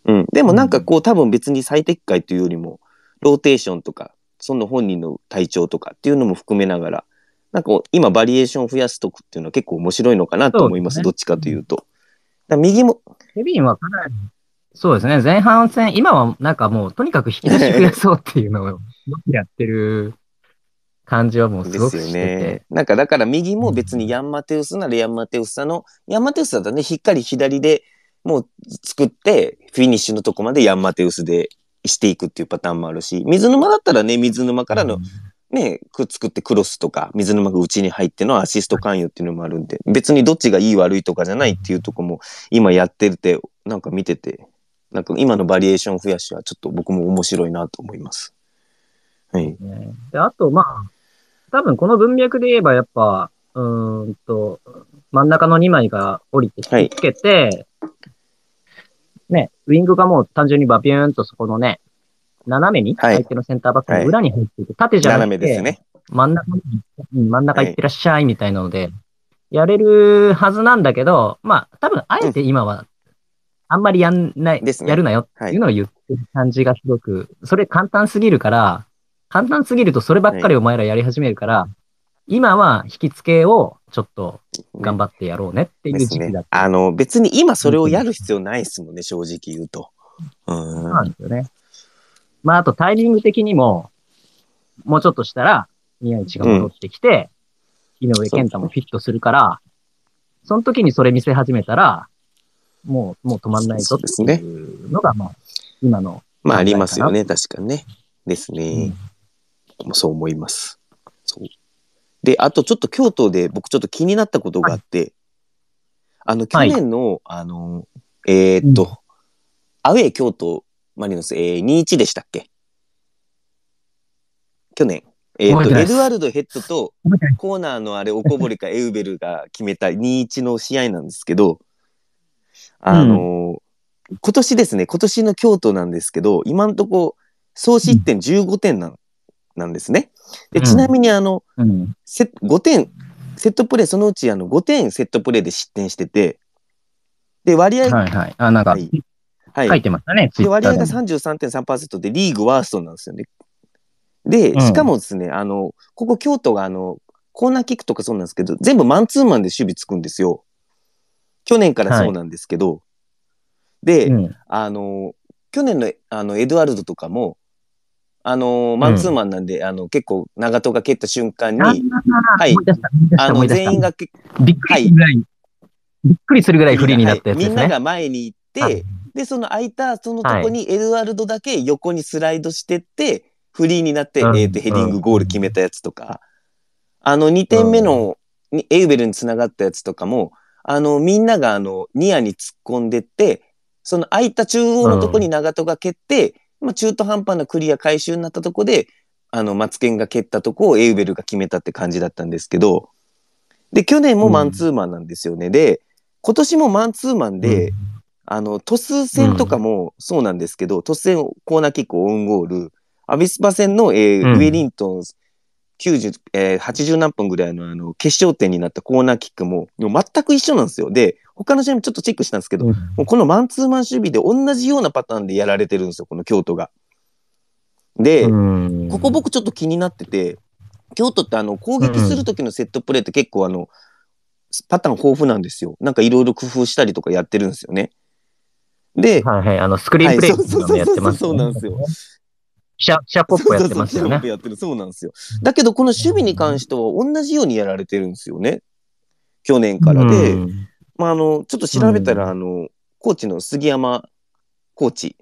うん。でもなんかこう多分別に最適解というよりも、ローテーションとか、その本人の体調とかっていうのも含めながら、なんか今バリエーションを増やすとくっていうのは結構面白いのかなと思います。すねどっちかというと。だ右も、ケビンはかなり、そうですね、前半戦、今はなんかもう、とにかく引き出し増やそうっていうのをやってる感じはもうすですよごくしてて。ね。なんかだから右も別にヤンマテウスならヤンマテウスさの、ヤンマテウスだったらね、しっかり左でもう作って、フィニッシュのとこまでヤンマテウスでしていくっていうパターンもあるし、水沼だったらね、水沼からのね、くっつくってクロスとか、水沼が内に入ってのアシスト関与っていうのもあるんで、別にどっちがいい悪いとかじゃないっていうとこも今やってるって、なんか見てて、なんか今のバリエーション増やしはちょっと僕も面白いなと思います。はい。ねであと、まあ、多分この文脈で言えば、やっぱ、うーんと、真ん中の2枚が降りて引きつけて、ね、ウィングがもう単純にバビューンとそこのね、斜めにはい。相手のセンターバックの裏に入っていて、縦じゃな斜くて、ね。真ん中に、うん真ん中行ってらっしゃいみたいなので、やれるはずなんだけど、まあ、多分あえて今は、あんまりやんない、ですね。やるなよっていうのを言ってる感じがすごく、それ簡単すぎるから、簡単すぎるとそればっかりお前らやり始めるから、今は引き付けをちょっと頑張ってやろうねっていう時期だっ。た。あの、別に今それをやる必要ないですもんね、正直言うと。うん。そうなんですよね。まあ、あとタイミング的にも、もうちょっとしたら、宮市が戻ってきて、井上健太もフィットするから、その時にそれ見せ始めたら、もう、もう止まんないぞっていうのが、まあ、今の。まあ、ありますよね、確かにね。ですうねん。僕もそう思います。そう。で、あとちょっと京都で僕ちょっと気になったことがあって、あの、去はい。年の、あの、えーっと、アウェー京都マリノス、えー、2-1でしたっけ？去年。えーっと、エドワルドヘッドとコーナーのあれ、おこぼれかエウベルが決めた2-1の試合なんですけど、あの、今年ですね、今年の京都なんですけど、今んとこ、総失点15点なん,、なんですね。で、うんちなみにあの、うん。セ5点、セットプレー、そのうちあの5点セットプレーで失点してて、で、割合、はいはい。あ、なんか、はいはい書いてましたね、で、割合がッターでも。33.3%でリーグワーストなんですよね。で、うんしかもですね、あの、ここ京都があの、コーナーキックとかそうなんですけど、全部マンツーマンで守備つくんですよ。去年からそうなんですけど、で、うん。あの、去年のあのエドワルドとかも、あの、マンツーマンなんで、あの、結構長戸が蹴った瞬間に、あはい。あの。全員がけ、びっくりするぐらい、びっくりするぐらいフリーになったやつですね。はい。みんなが前に行って、はい。で、その空いたそのとこにエドワルドだけ横にスライドしてって、フリーになって、うん。えーとヘディングゴール決めたやつとか、あの2点目の、にエウベルにつながったやつとかも、あの、みんながあの、ニアに突っ込んでって、その空いた中央のとこに長戸が蹴って、まあ中途半端なクリア回収になったとこで、あの、マツケンが蹴ったとこをエウベルが決めたって感じだったんですけど、で、去年もマンツーマンなんですよね。で、今年もマンツーマンで、あの、トス戦とかもそうなんですけど、トス戦コーナーキックオウンゴール、アビスパ戦の、えーうん。ウェリントン90、えー80何分ぐらいのあの決勝点になったコーナーキックも全く一緒なんですよ。で、他の試合もちょっとチェックしたんですけど、うんもうこのマンツーマン守備で同じようなパターンでやられてるんですよ、この京都が。で、うんここ僕ちょっと気になってて、京都ってあの攻撃する時のセットプレーって結構あの、パターン豊富なんですよ。なんかいろいろ工夫したりとかやってるんですよね。で、はいはい、あの、スクリーンプレイはいそうそうそうのやってます、そうなんですよ。シャ、シャポップやってますよね。やってるそうなんですよ。だけど、この守備に関しては同じようにやられてるんですよね。去年からで、うんまあ、あの、ちょっと調べたら、うんあの、コーチの杉山コーチ、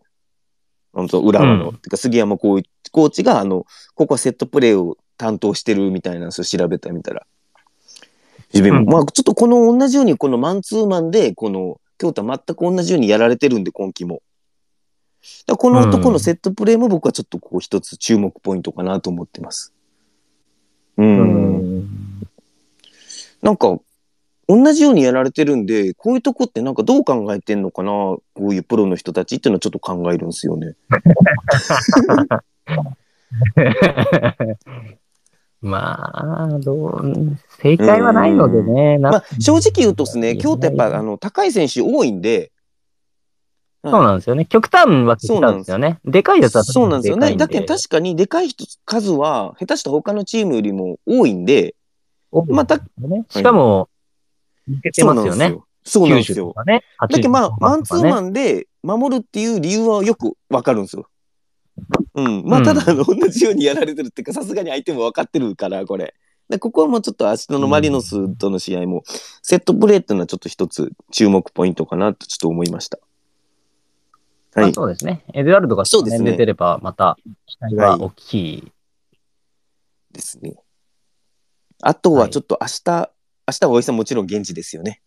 あの浦和の、うんてか杉山コーチが、あの、ここはセットプレーを担当してるみたいなんですよ、調べてみたら。自分も、うんまあ、ちょっとこの同じように、このマンツーマンで、この、京都は全く同じようにやられてるんで、今季も。この男のセットプレーも僕はちょっとこう一つ注目ポイントかなと思ってます。う。うんんなんか、同じようにやられてるんで、こういうとこってなんかどう考えてんのかな、こういうプロの人たちっていうのはちょっと考えるんですよね。まあ、どう、正解はないのでね。なまあ、正直言うとですね、いや京都やっぱあの高い選手多いんで、そうなんですよね。極端は極端ですよね。でかいやつはそうなんですよね。だけど確確かにでかい人数は下手した他のチームよりも多いんで、またね、しかも、抜けてますよね。そうなんですよ。ね、だけどまあ、マンツーマンで守るっていう理由はよくわかるんですよ。うん。まあ、ただ、同じようにやられてるっていうか、さすがに相手も分かってるから、これ。で、ここはもうちょっと明日のマリノスとの試合も、セットプレーっていうのはちょっと一つ注目ポイントかなとちょっと思いました。はい。そうですね。エドワルドがそうですね出てれば、また期待は大きい、ですね。あとはちょっと明日、はい、明日はおいさんもちろん現地ですよね。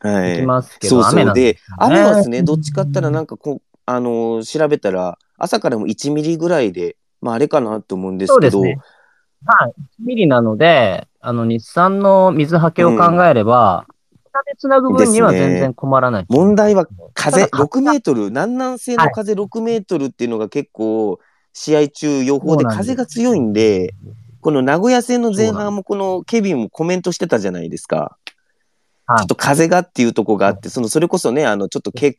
はい。行きますけど、そうそうで、雨はですね、どっちかったらなんかこう、あのー、調べたら、朝からも1ミリぐらいで、まああれかなと思うんですけど、ね、はい、1ミリなので、あの、日産の水はけを考えれば、下でつなぐ分には全然困らない、ね、問題は風6メートル、南南西の風6メートルっていうのが結構、試合中予報で風が強いんで、この名古屋戦の前半もこのケビンもコメントしてたじゃないですか。ちょっと風がっていうとこがあって、そのそれこそね、あのちょっとけ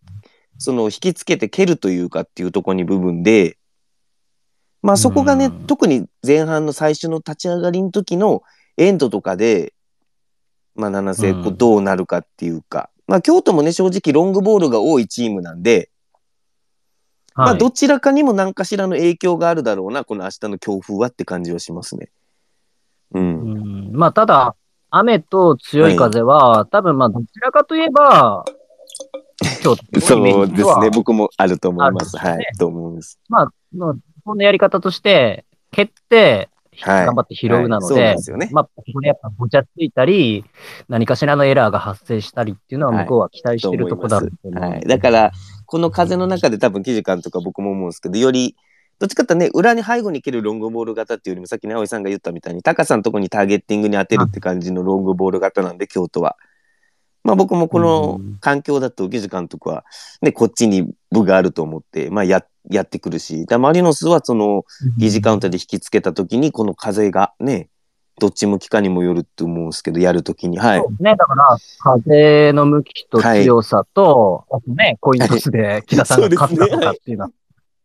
その引きつけて蹴るというかっていうとこに部分で、まあそこがね、特に前半の最初の立ち上がりの時のエンドとかで、まあ七瀬こうどうなるかっていうか、まあ京都もね、正直ロングボールが多いチームなんで、まあどちらかにも何かしらの影響があるだろうな、この明日の強風はって感じはしますね。うん。うんまあただ、雨と強い風は、はい、多分まあどちらかといえば、京都そうですね、僕もあると思います。はい、と思います。まあ、まあ、このやり方として、蹴って、頑張って拾うなので、はい。はいでね、まあ、ここでやっぱごちゃついたり、何かしらのエラーが発生したりっていうのは向こうは期待してるとこだはい、だから、この風の中で多分、記事監とか僕も思うんですけど、より、どっちかってね、裏に背後に蹴るロングボール型っていうよりも、さっきね、葵さんが言ったみたいに、高さのとこにターゲッティングに当てるって感じのロングボール型なんで、京都は。まあ僕もこの環境だと、ジ監督は、ね、こっちに部があると思って、まあや、やってくるし、マリノスはその、疑似カウンターで引きつけたときに、この風がね、どっち向きかにもよると思うんですけど、やるときに。はい。ね。だから、風の向きと強さと、はい、あとね、コイントスで木田さんが勝ったとかっていうのは。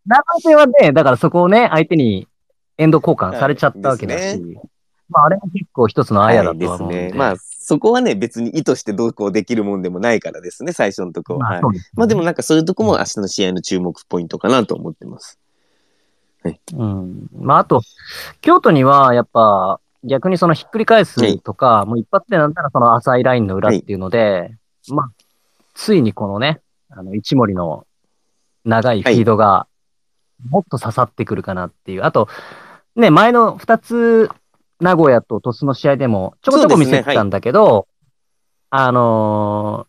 長瀬はね、だからそこをね、相手にエンド交換されちゃったわけだし。ね、まあ、あれも結構一つのあやだとは思うんで、はい、ですね。まあ、そこはね、別に意図してどうこうできるもんでもないからですね、最初のとこは。まあ、はい、まあでもなんかそういうとこも明日の試合の注目ポイントかなと思ってます。はい。うん。まああと、京都にはやっぱ逆にそのひっくり返すとか、はい、もう一発でなんたらその浅いラインの裏っていうので、はい、まあ、ついにこのね、あの、一森の長いフィードがもっと刺さってくるかなっていう。あと、ね、前の二つ名古屋と鳥栖の試合でもちょこちょこ見せてたんだけど、ねはい、あの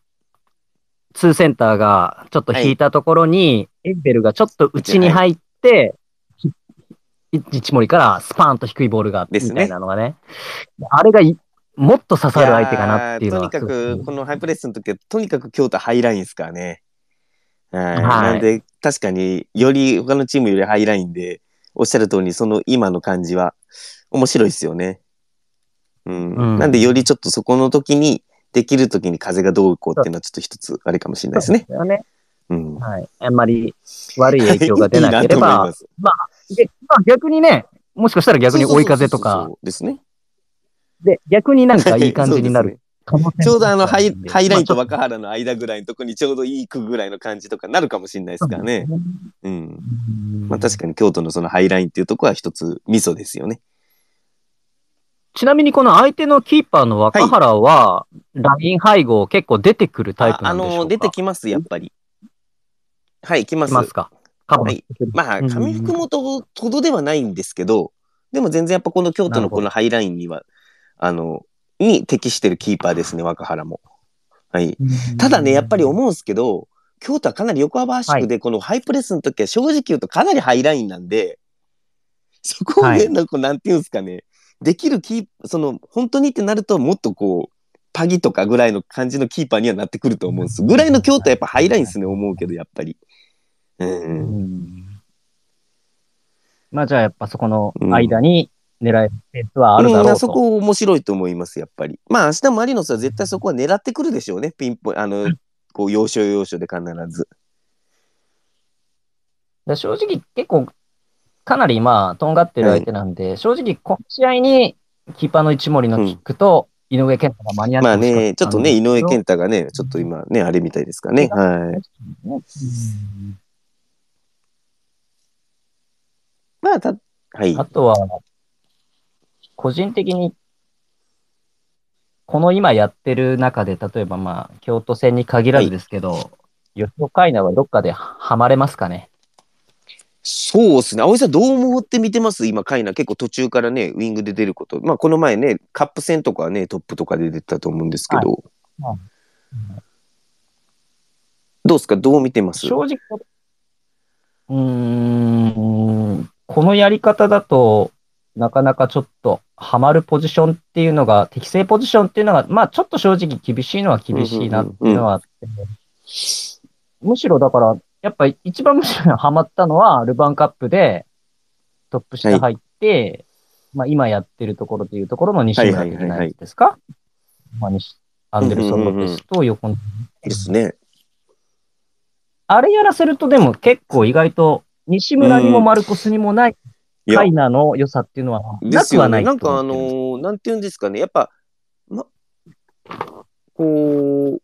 ー、ツーセンターがちょっと引いたところに、はい、エンベルがちょっと内に入って、はい、一森からスパーンと低いボールがみたいなのがね、ねあれがもっと刺さる相手かなっていうのは。とにかく、このハイプレスの時は、とにかく京都ハイラインですからね。はい、なんで、確かにより他のチームよりハイラインで、おっしゃる通り、その今の感じは面白いですよね。うん。うん、なんで、よりちょっとそこの時に、できる時に風がどうこうっていうのはちょっと一つあれかもしれないですね。ですよね。うん。はい。あんまり悪い影響が出なければ、いいままあ、で、まあ逆にね、もしかしたら逆に追い風とか。ですね。で、逆になんかいい感じになる ちょうどあのハイハイラインと若原の間ぐらいのとこにちょうどいいくぐらいの感じとかなるかもしれないですからね。うん。まあ確かに京都のそのハイラインっていうとこは一つミソですよね。ちなみにこの相手のキーパーの若原は、ライン配合結構出てくるタイプなんでしょうか？あの、出てきます、やっぱり。はい、来ます。来ますか？はい。まあ、上福本ほどではないんですけど、でも全然やっぱこの京都のこのハイラインには、あの、に適してるキーパーですね、若原も。はい。ただね、やっぱり思うんですけど、京都はかなり横幅圧縮で、このハイプレスの時は正直言うとかなりハイラインなんで、そこをね、なんかなんていうんですかね、できるキーその、本当にってなるともっとこう、パギとかぐらいの感じのキーパーにはなってくると思うんです。ぐらいの京都はやっぱハイラインですね、思うけど、やっぱり。うん。うん、まあじゃあやっぱそこの間に狙えるペースはあるだろうと、うん、そこ面白いと思います、やっぱり。まあ、明日マリノスは絶対そこは狙ってくるでしょうね、ピンポイあの、こう、要所要所で必ず。で正直結構、かなりまあ、とんがってる相手なんで、正直、この試合に、キーパーの一森のキックと、井上健太が間に合ってまあね、ちょっとね、井上健太がね、ちょっと今ね、あれみたいですかね。はい。まあ、た、はい。あとは、個人的に、この今やってる中で、例えばまあ、京都戦に限らずですけど、吉岡海奈はどっかではまれますかね？そうですね。葵さん、どう思って見てます？今、カイナ。結構途中からね、ウィングで出ること。まあ、この前ね、カップ戦とかはね、トップとかで出てたと思うんですけど。はい。どうですか？どう見てます？正直、うーん、このやり方だと、なかなかちょっとハマるポジションっていうのが、適正ポジションっていうのが、まあちょっと正直厳しいのは厳しいなっていうのはあって、むしろだから、やっぱ一番むしろハマったのは、ルヴァンカップでトップ下入って、まあ今やってるところというところの西村的なやつですか、まあ西アンデルソン・ロペスと横のですね。あれやらせるとでも結構意外と西村にもマルコスにもないカイナの良さっていうのはな。くはないなんかあのーなんていうんですかね。やっぱ、ま、こう、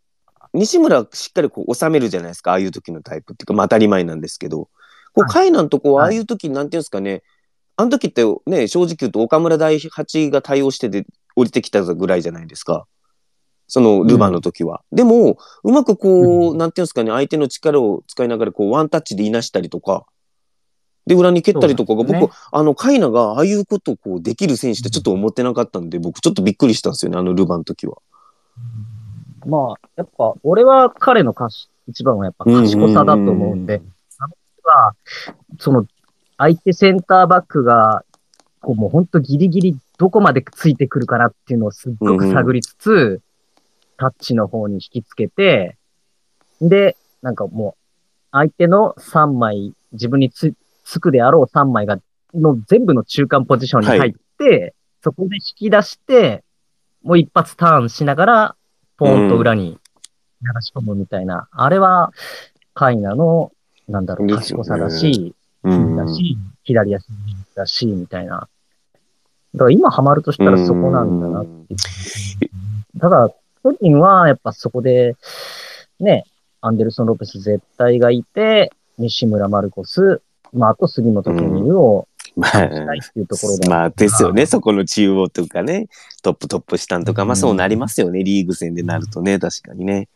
西村しっかりこう収めるじゃないですか。ああいう時のタイプっていうか、まあ当たり前なんですけど。こう、はいカイナのとこはあはいあいう時、なんていうんですかね。あの時ってね、正直言うと岡村大八が対応してで降りてきたぐらいじゃないですか。そのルヴァンの時は。でも、うまくこう、うんなんていうんですかね、相手の力を使いながらこうワンタッチでいなしたりとか、で、裏に蹴ったりとかが、ね僕、あの、カイナがああいうことをこうできる選手ってちょっと思ってなかったんで、僕ちょっとびっくりしたんですよね、あのルヴァンの時は。まあ、やっぱ、俺は彼の歌詞、一番はやっぱ賢さだと思うんで、あの人は、その、相手センターバックが、こうもう本当ギリギリどこまでついてくるかなっていうのをすっごく探りつつ、タッチの方に引きつけて、で、なんかもう、相手の3枚、自分につつくであろう3枚が、の全部の中間ポジションに入って、そこで引き出して、もう一発ターンしながら、ポーンと裏に流し込むみたいな、あれは、カイナの、なんだろう、賢さだし、うんだし、左足だし、みたいな。だから今ハマるとしたらそこなんだなっていう。ただ、巨人はやっぱそこで、ね、アンデルソン・ロペス絶対がいて、西村マルコス、まあ、あと杉本健佑をましたい。っていうところで。まあですよね、そこの中央とかね、トップトップ下とか、まあそうなりますよね、リーグ戦でなるとね、確かにね。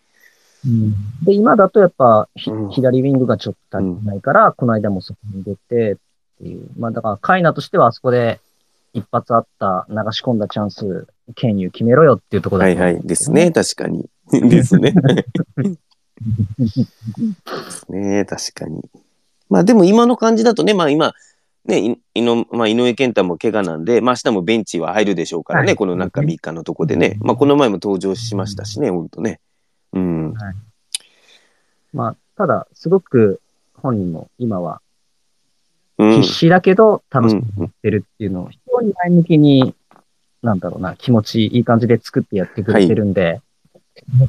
うん。で、今だとやっぱ、ひうん。左ウィングがちょっと足りないから、この間もそこに出てっていう。まあだから、カイナとしてはあそこで一発あった、流し込んだチャンス、ケンユ決めろよっていうところだと思うんはいはい、ですね、確かに。ですね。ね。確かに。まあでも今の感じだとね、まあ今、ね、い井のまあ、井上健太も怪我なんで、まあ明日もベンチは入るでしょうからね、はいこの中3日のとこでね。まあこの前も登場しましたしね、ほんとね。うん。まあ、ただ、すごく本人も今はうん必。死だけど楽しうんみにしてるっていうのを非常に前向きに、なんだろうな、気持ちいい感じで作ってやってくれてるんで、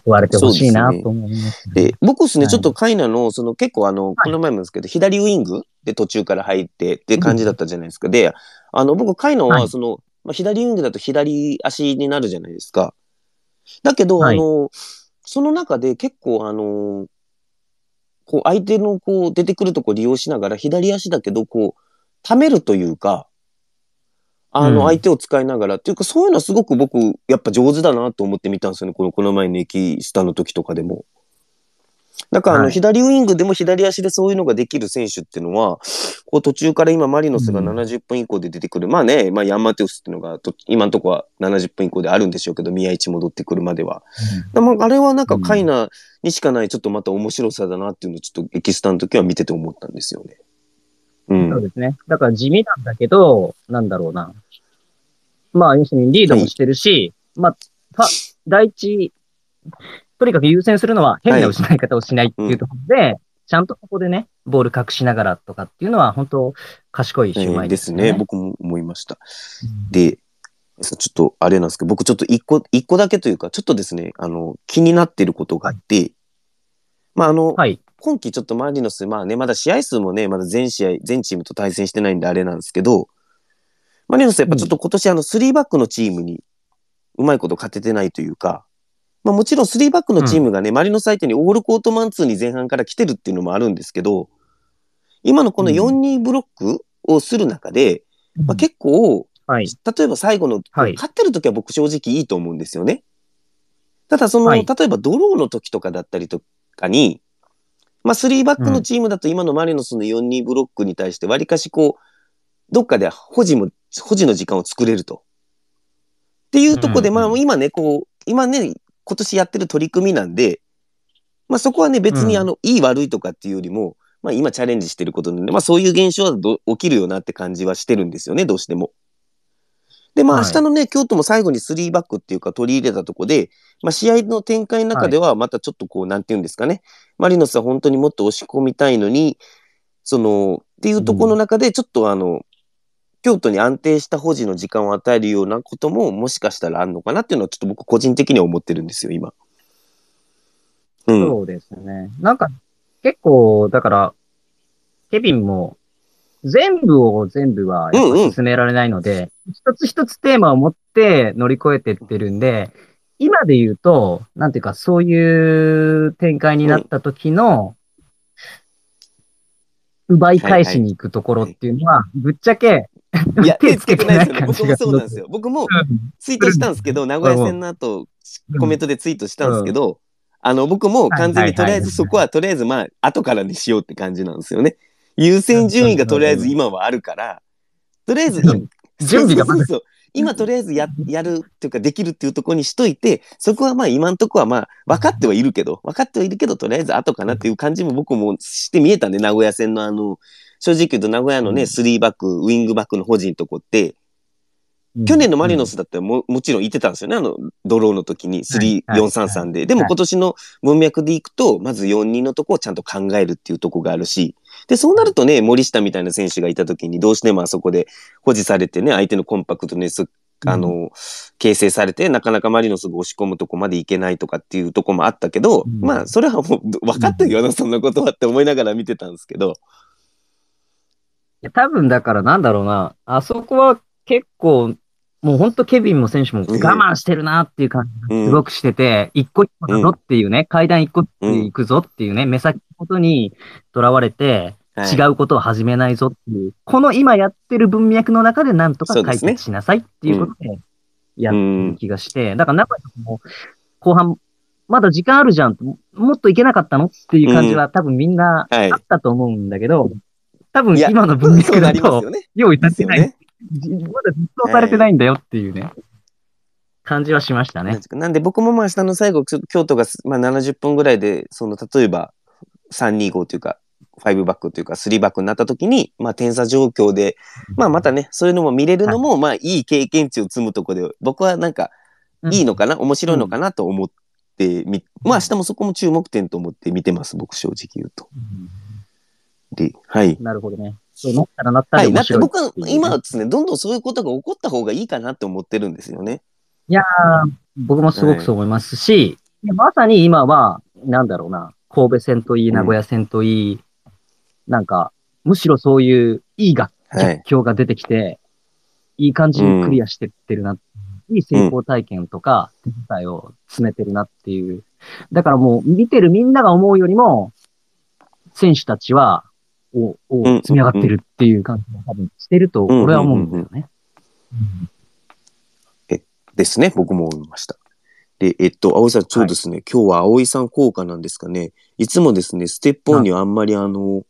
報われてほしいなと思います、ね。で、僕ですね、はいちょっとカイナの、その結構あの、この前もですけど、左ウィングで途中から入ってって感じだったじゃないですか。で、あの、僕、カイナははいその、まあ、左ウィングだと左足になるじゃないですか。だけど、はいあの、その中で結構あの、こう、相手のこう、出てくるとこ利用しながら、左足だけど、こう、溜めるというか、あの、うん相手を使いながら、っていうか、そういうのはすごく僕、やっぱ上手だなと思って見たんですよね。この、この前の駅下の時とかでも。だから、あの、はい左ウイングでも左足でそういうのができる選手っていうのは、こう途中から今マリノスがうん70分以降で出てくる。まあね、まあヤンマテウスっていうのがと今のとこは70分以降であるんでしょうけど、宮市戻ってくるまでは。でもあれはなんかカイナにしかないちょっとまた面白さだなっていうのをちょっとエキスタの時は見てて思ったんですよね。う。そうんですね。だから地味なんだけど、なんだろうな。まあ、要するにリードもしてるし、まあ、ファ第一、とにかく優先するのは変な失い方をしないっていうところで、ちゃんとここでね、ボール隠しながらとかっていうのは、本当賢いシューマイですよね。ね。僕も思いました。で、ちょっとあれなんですけど、僕ちょっと一個、一個だけというか、ちょっとですね、あの、気になってることがあって、まああの、はい。今季ちょっとマリノス、まあね、まだ試合数もね、まだ全試合、全チームと対戦してないんであれなんですけど、マリノスやっぱちょっと今年あの3バックのチームにうまいこと勝ててないというか、まあもちろん3バックのチームがね、マリノス相手にオールコートマンツーに前半から来てるっていうのもあるんですけど、今のこの4-2ブロックをする中で、まあ、結構、はい。例えば最後の、はい。勝ってる時は僕正直いいと思うんですよね。ただその、はい。例えばドローの時とかだったりとかに、まあ3バックのチームだと今のマリノスの4-2ブロックに対してわりかしこう、どっかで保持も、保持の時間を作れると。っていうところで、うんまあ今ね、こう、今ね、今年やってる取り組みなんで、まあそこはね、別にうんあの、いい悪いとかっていうよりも、まあ今チャレンジしてることなんで、まあそういう現象はど起きるよなって感じはしてるんですよね、どうしても。で、まあはい明日のね、京都も最後に3バックっていうか取り入れたとこで、まあ試合の展開の中ではまたちょっとこう、なんていうんですかね、マリノスは本当にもっと押し込みたいのに、その、っていうところの中でちょっとあの、京都に安定した保持の時間を与えるようなことももしかしたらあるのかなっていうのはちょっと僕個人的には思ってるんですよ、今。うん。そうですね。なんか、結構、だから、ケビンも、全部を全部は進められないので、一つ一つテーマを持って乗り越えてってるんで、今で言うと、なんていうか、そういう展開になった時の、奪い返しに行くところっていうのは、ぶっちゃけ、いや、手つけてないですよね。僕もそうなんですよ。僕もツイートしたんですけど、名古屋戦の後、コメントでツイートしたんですけど、あの、僕も完全にとりあえずそこはとりあえずまあ、後からにしようって感じなんですよね。優先順位がとりあえず今はあるから、とりあえず、うん。準備がまだそう。今とりあえずや、やるっていうかできるっていうところにしといて、そこはまあ今んとこはまあ分かってはいるけど、分かってはいるけど、とりあえず後かなっていう感じも僕もして見えたんで、名古屋戦のあの、正直言うと名古屋のね、うん。スリーバック、ウィングバックの保持のとこって、去年のマリノスだったらももちろん言ってたんですよね。あの、ドローの時に3、はい433で。でも今年の文脈でいくと、まず4-2のとこをちゃんと考えるっていうとこがあるし、で、そうなるとね、森下みたいな選手がいた時にどうしてもあそこで保持されてね、相手のコンパクトネス、あの、形成されて、なかなかマリノスが押し込むとこまでいけないとかっていうとこもあったけど、うん。まあ、それはもう分かってるよな、そんなことはって思いながら見てたんですけど、いや多分だからなんだろうな、あそこは結構、もう本当ケビンも選手も我慢してるなっていう感じうんがすごくしてて、一個一個だぞっていうね、階段一個っていくぞっていうね、目先のことにとらわれて、はい違うことを始めないぞっていう、この今やってる文脈の中でなんとか解決しなさいっていうことでやってうん。る気がして、だから中井さんも後半、まだ時間あるじゃんと、もっといけなかったのっていう感じは多分みんなはい。あったと思うんだけど、多分いや今の文脈だと。用意されてない、まだ実装されてないんだよっていうね、感じはしましたね。なんで僕もまあ下の最後、京都がすまあ70分ぐらいで、その例えば325というか、5バックというか3バックになった時に、まあ点差状況で、まあまたね、そういうのも見れるのも、まあいい経験値を積むとこで、僕はなんかうんいいのかな、面白いのかなと思ってみ、まあ明日もそこも注目点と思って見てます、僕正直言うと。で、はい。なるほどね。そうなったらなったはい。だら面白いって僕は今ですね、どんどんそういうことが起こった方がいいかなって思ってるんですよね。いやー僕もすごくそう思いますし、いやまさに今は、なんだろうな、神戸戦といい、うん名古屋戦といい、なんか、むしろそういういいがはい。実況が出てきて、いい感じにクリアしてってるな、いい成功体験とか、手伝いを詰めてるなっていう。だからもう、見てるみんなが思うよりも、選手たちは、お、お、うん積み上がってるっていう感じが多分してると、俺は思うんだよね。ですね。僕も思いました。で、えっと、葵さん、そうですね。今日は葵さん効果なんですかね。いつもですね、ステップオンにはあんまりあの、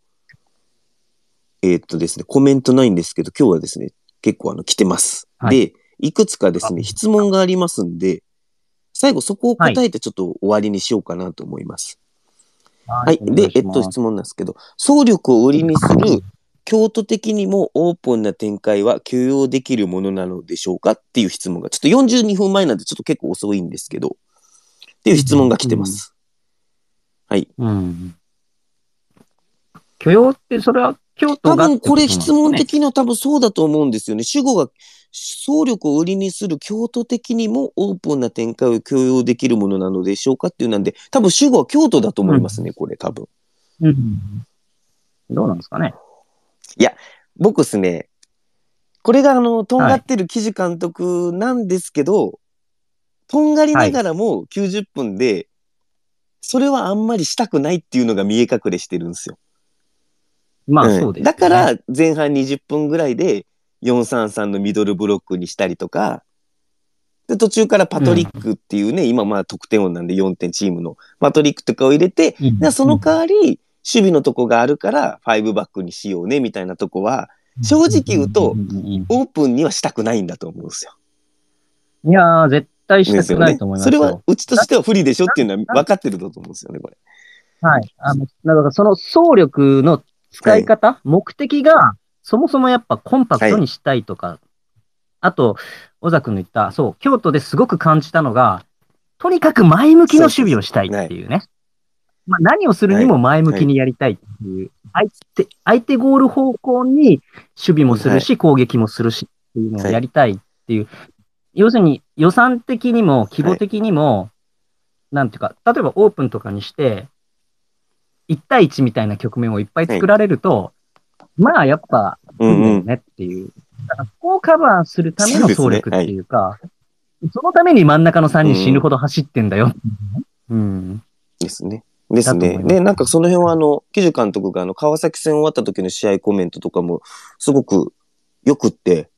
えっとですね、コメントないんですけど、今日はですね、結構あの、来てます。はいで、いくつかですね、あ質問がありますんで、最後そこを答えてちょっと終わりにしようかなと思います。ははい。で、えっと、質問なんですけど、総力を売りにする京都的にもオープンな展開は許容できるものなのでしょうか？っていう質問が、ちょっと42分前なんでちょっと結構遅いんですけど、っていう質問が来てます。はい。うん。許容って、それは京都多が分これ質問的。的には多分そうだと思うんですよね。主語が総力を売りにする京都的にもオープンな展開を許容できるものなのでしょうかっていうなんで、多分主語は京都だと思いますね、これ多分。うん。どうなんですかね。僕っすね、これがあの、とんがってる記事監督なんですけど、とんがりながらも90分で、それはあんまりしたくないっていうのが見え隠れしてるんですよ。まあ、うん。そうです、ね。だから前半20分ぐらいで433のミドルブロックにしたりとか、で途中からパトリックっていうね、今まあ得点王なんで4点チームのパトリックとかを入れて、うん。でその代わり守備のとこがあるから5バックにしようねみたいなとこは正直言うとん。ん。ん。オープンにはしたくないんだと思うんですよ。いやー、絶対したくないと思いますよ。それはうちとしては不利でしょっていうのは分かってると思うんですよね、これ。はい。あの、だからその総力の使い方、目的が、そもそもやっぱコンパクトにしたいとか、あと、小沢君の言った、そう、京都ですごく感じたのが、とにかく前向きの守備をしたいっていうね。まあ、何をするにも前向きにやりたいっていう、相手、相手ゴール方向に守備もするし、攻撃もするしっていうのをやりたいっていう、要するに予算的にも規模的にも、なんていうか、例えばオープンとかにして、1対1みたいな局面をいっぱい作られると、まあやっぱ、うんう。ねっていう。だからそこをカバーするための総力っていうか、そのために真ん中の3人死ぬほど走ってんだようん。ですね。ですね。で、なんかその辺はあの、木地監督があの、川崎戦終わった時の試合コメントとかもすごく良くって、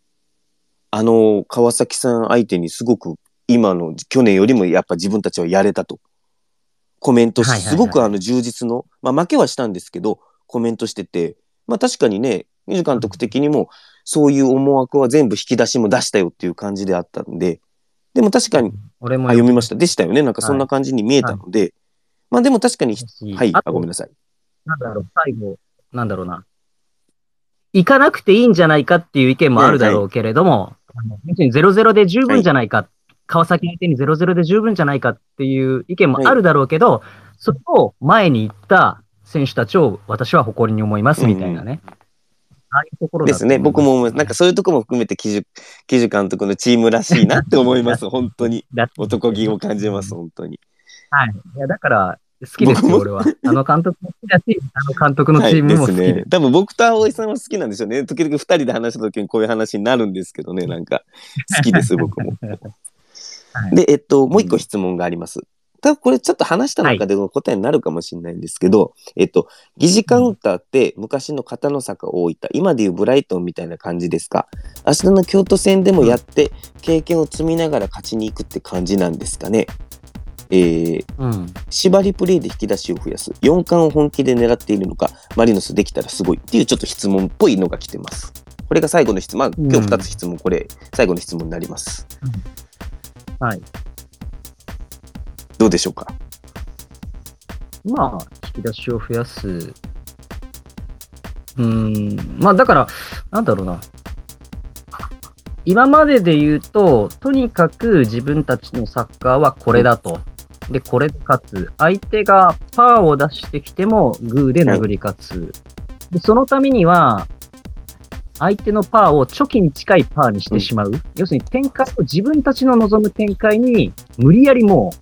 あの、川崎さん相手にすごく今の去年よりもやっぱ自分たちはやれたと。コメントしすごくあの充実の、まあ負けはしたんですけど、コメントしてて、まあ確かにね、木地監督的にもそういう思惑は全部引き出しも出したよっていう感じであったんで、でも確かに俺もあ読みました。でしたよね。なんかそんな感じに見えたので、まあでも確かに、はい、あ、ごめんなさい。なんだろう、最後、なんだろうな。行かなくていいんじゃないかっていう意見もあるだろうけれども、あの別に0-0で十分じゃないか、川崎相手に0-0で十分じゃないかっていう意見もあるだろうけど、それを前に行った選手たちを私は誇りに思いますみたいなね。ああいうところだですね。僕も。なんかそういうとこも含めて、木地木地監督のチームらしいなって思います。本当に。だ男気を感じます、本当に。はい。いや、だから、好きですよ、俺は。あの監督も好きだし、あの監督のチームも好きはい、で。ですね。多分僕と葵さんは好きなんでしょうね。時々二人で話した時にこういう話になるんですけどね。なんか、好きです、僕も。はいで、えっと、もう一個質問があります。これちょっと話した中での答えになるかもしれないんですけど、えっと、疑似カウンターって昔の片野坂大分、今でいうブライトンみたいな感じですか？明日の京都戦でもやって経験を積みながら勝ちに行くって感じなんですかね？えー、うん。縛りプレーで引き出しを増やす。4冠を本気で狙っているのか、マリノスできたらすごいっていうちょっと質問っぽいのが来てます。これが最後の質問。まあ、今日2つ質問、これ最後の質問になります。はい。どうでしょうか？まあ、引き出しを増やす。うーん。まあ、だから、なんだろうな。今までで言うと、とにかく自分たちのサッカーはこれだと。で、これで勝つ。相手がパーを出してきても、グーで殴り勝つ。で、そのためには、相手のパーをチョキに近いパーにしてしまう。要するに展開を自分たちの望む展開に無理やりも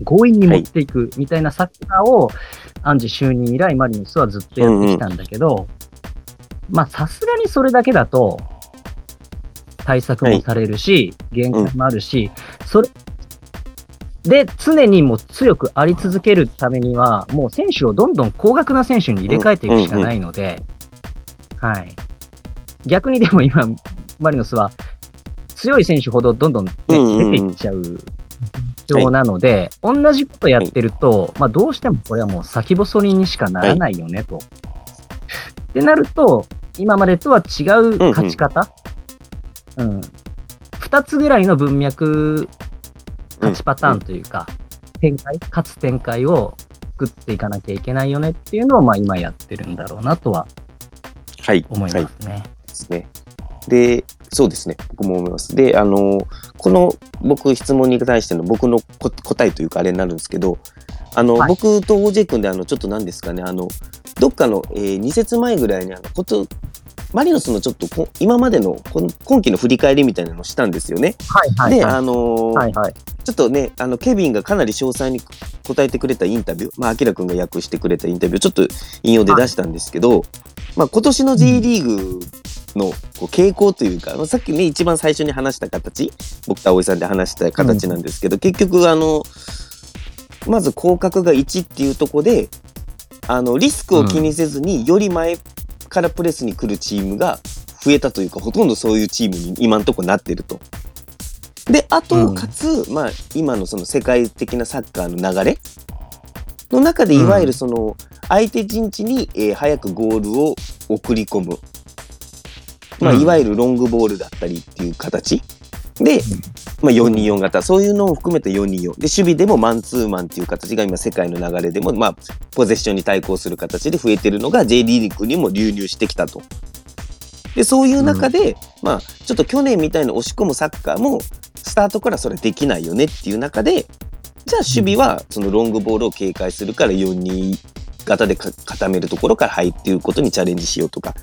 う強引に持っていくみたいなサッカーを、アンジ就任以来マリノスはずっとやってきたんだけど、まあさすがにそれだけだと対策もされるし、限界もあるし、それで常にもう強くあり続けるためには、もう選手をどんどん高額な選手に入れ替えていくしかないので、はい。逆にでも今、マリノスは強い選手ほどどんどん、ねうんうんうん。出ていっちゃう状況なので、同じことやってると、まあどうしてもこれはもう先細りにしかならないよねと。ってなると、今までとは違う勝ち方、うん二つぐらいの文脈、勝ちパターンというか、展開、勝つ展開を作っていかなきゃいけないよねっていうのを、まあ今やってるんだろうなとははい。思いはいますね。ですね。で、そうですね。僕も思います。で、あの、この僕質問に対しての僕のこ答えというかあれになるんですけど、あの、はい僕と OJ 君であの、ちょっと何ですかね、あの、どっかの、えー、2節前ぐらいにあの、こと、マリノスのちょっとこ今までの今期の振り返りみたいなのをしたんですよね。はいはいで、はい。あのーはいはい。ちょっとね、あの、ケビンがかなり詳細に答えてくれたインタビュー、まあ、アキラくんが訳してくれたインタビュー、ちょっと引用で出したんですけど、まあ、今年の J リーグの傾向というか、まあさっきね、一番最初に話した形、僕と葵さんで話した形なんですけど、結局、あの、まず広角が1っていうところで、あの、リスクを気にせずに、より前からプレスに来るチームが増えたというか、ほとんどそういうチームに今のところなってると。で、あと、うんかつ、まあ、今のその世界的なサッカーの流れの中で、いわゆるその、相手陣地に、えー早くゴールを送り込む。まあ、うんいわゆるロングボールだったりっていう形。で、まあ、424型、そういうのを含めて424。で、守備でもマンツーマンっていう形が今世界の流れでも、まあ、ポゼッションに対抗する形で増えてるのが J リーグにも流入してきたと。で、そういう中で、まあ、ちょっと去年みたいに押し込むサッカーも、スタートからそれできないよねっていう中で、じゃあ守備はそのロングボールを警戒するから4-2型でか固めるところから入っていうことにチャレンジしようとか。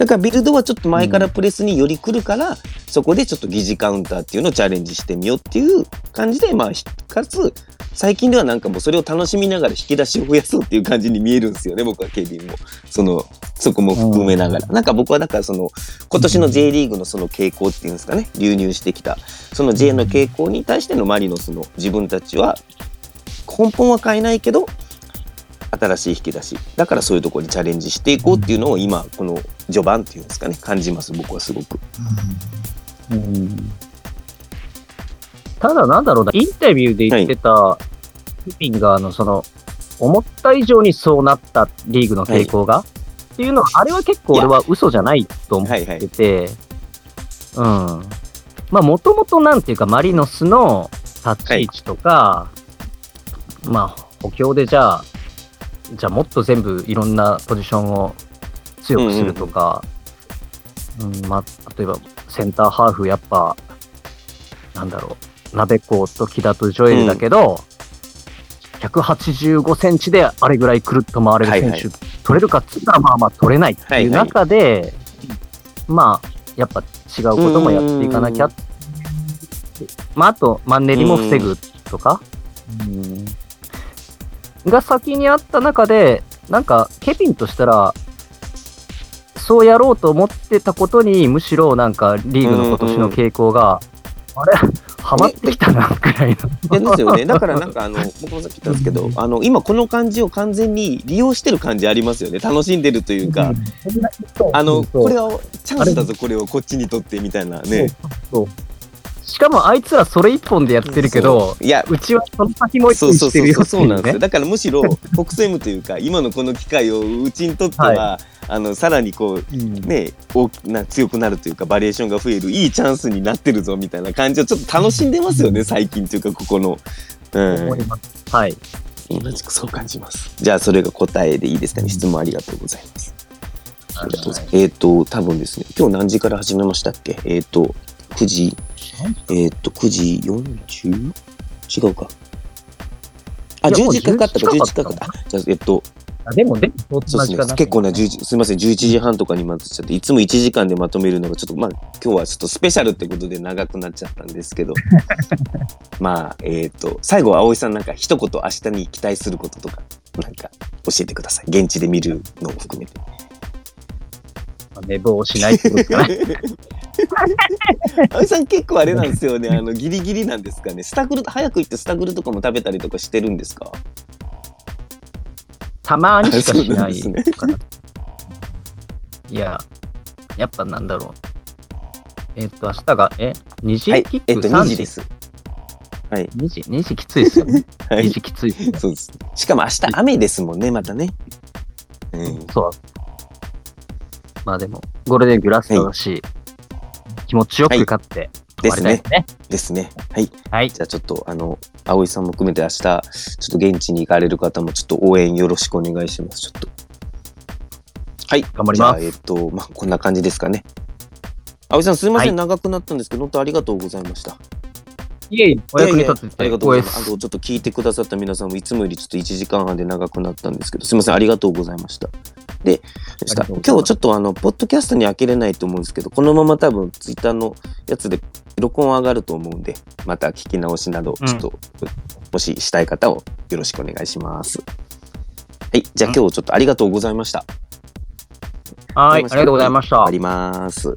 だからビルドはちょっと前からプレスにより来るから、そこでちょっと疑似カウンターっていうのをチャレンジしてみようっていう感じで、まあ、ひかつ、最近ではなんかもうそれを楽しみながら引き出しを増やそうっていう感じに見えるんですよね、僕はケビンも。その、そこも含めながら。なんか僕はだからその、今年の J リーグのその傾向っていうんですかね、流入してきた、その J の傾向に対してのマリノスの自分たちは、根本は変えないけど、新しい引き出し。だからそういうところにチャレンジしていこうっていうのを今、この序盤っていうんですかね、感じます、僕はすごく。ただなんだろうな、インタビューで言ってた、フィンガーのその、思った以上にそうなったリーグの傾向が、っていうのは、あれは結構俺は嘘じゃないと思っはいはい。てて、うん。まあ、もともとなんていうか、マリノスの立ち位置とか、まあ、補強でじゃあ、じゃあもっと全部いろんなポジションを強くするとか、うんまあ、例えばセンターハーフやっぱ、なんだろう、ナベコと木田とジョエルだけど、185センチであれぐらいくるっと回れる選手、はいは取れるかっつったらまあまあ取れないっていう中で、まあ、やっぱ違うこともやっていかなきゃ。まあ、あと、マンネリも防ぐとか、が先にあった中で、なんか、ケビンとしたら、そうやろうと思ってたことに、むしろなんか、リーグの今年の傾向が、あれ、ハマってきたな、くらいの。ですよね。だからなんかあの、僕もさっき言ったんですけど、あの、今この感じを完全に利用してる感じありますよね。楽しんでるというか、あの、これはチャンスだぞ、これをこっちにとってみたいなね。しかもあいつらそれ一本でやってるけど、いや、うちはその先も一そう本そうそうそうしてるよそうなんですよ。。だからむしろ、国政務というか、今のこの機会をうちにとっては、あの、さらにこう、ね、大きな強くなるというかバリエーションが増えるいいチャンスになってるぞみたいな感じをちょっと楽しんでますよね最近というかここの、うん、思います。はい。同じくそう感じます。じゃあそれが答えでいいですかね。質問ありがとうございます。ありがとうございます。えっ、と多分ですね。今日何時から始めましたっけ？えっ、と9時えっ、と9時 40? 違うかあいや10時かかったかもう11 11時かかったあじゃあえっとあでも、でも、そうですね。結構な10時、すみません、11時半とかにまとっちゃって、いつも1時間でまとめるのがちょっと、まあ、今日はちょっとスペシャルってことで長くなっちゃったんですけど、まあ、えっ、と、最後は葵さんなんか一言明日に期待することとか、なんか教えてください。現地で見るのを含めて。寝坊しないってことです かね。葵さん結構あれなんですよね、あの、ギリギリなんですかね。スタグル、早く行ってスタグルとかも食べたりとかしてるんですか？たまにしかしないかな。いや、やっぱなんだろう。えっ、と、明日が、え、2時？はいキッ、えっ、と、ク3 2時時？です。はい。2時、2時きついですよね。2 はい。時きついね。そうです。しかも明日雨ですもんね、またね。うん。そう。まあでも、ゴールデングラストだし、気持ちよく勝って、ですね。ね。ですね。はい。はい。じゃあちょっとあの、葵さんも含めて明日、ちょっと現地に行かれる方もちょっと応援よろしくお願いします。ちょっと。はい。頑張りますえっと、まあ、こんな感じですかね。葵さんすいません、はい長くなったんですけど、本当ありがとうございました。いえいえ、お役に立ててありがとうございます。あと、ちょっと聞いてくださった皆さんもいつもよりちょっと1時間半で長くなったんですけど、すいません、ありがとうございました。で、今日ちょっとあの、ポッドキャストに開けれないと思うんですけど、このまま多分ツイッターのやつで録音上がると思うんで、また聞き直しなど、ちょっと、うん、もししたい方をよろしくお願いします。はい、じゃあ今日ちょっとありがとうございました。はい、ありがとうございました。あります。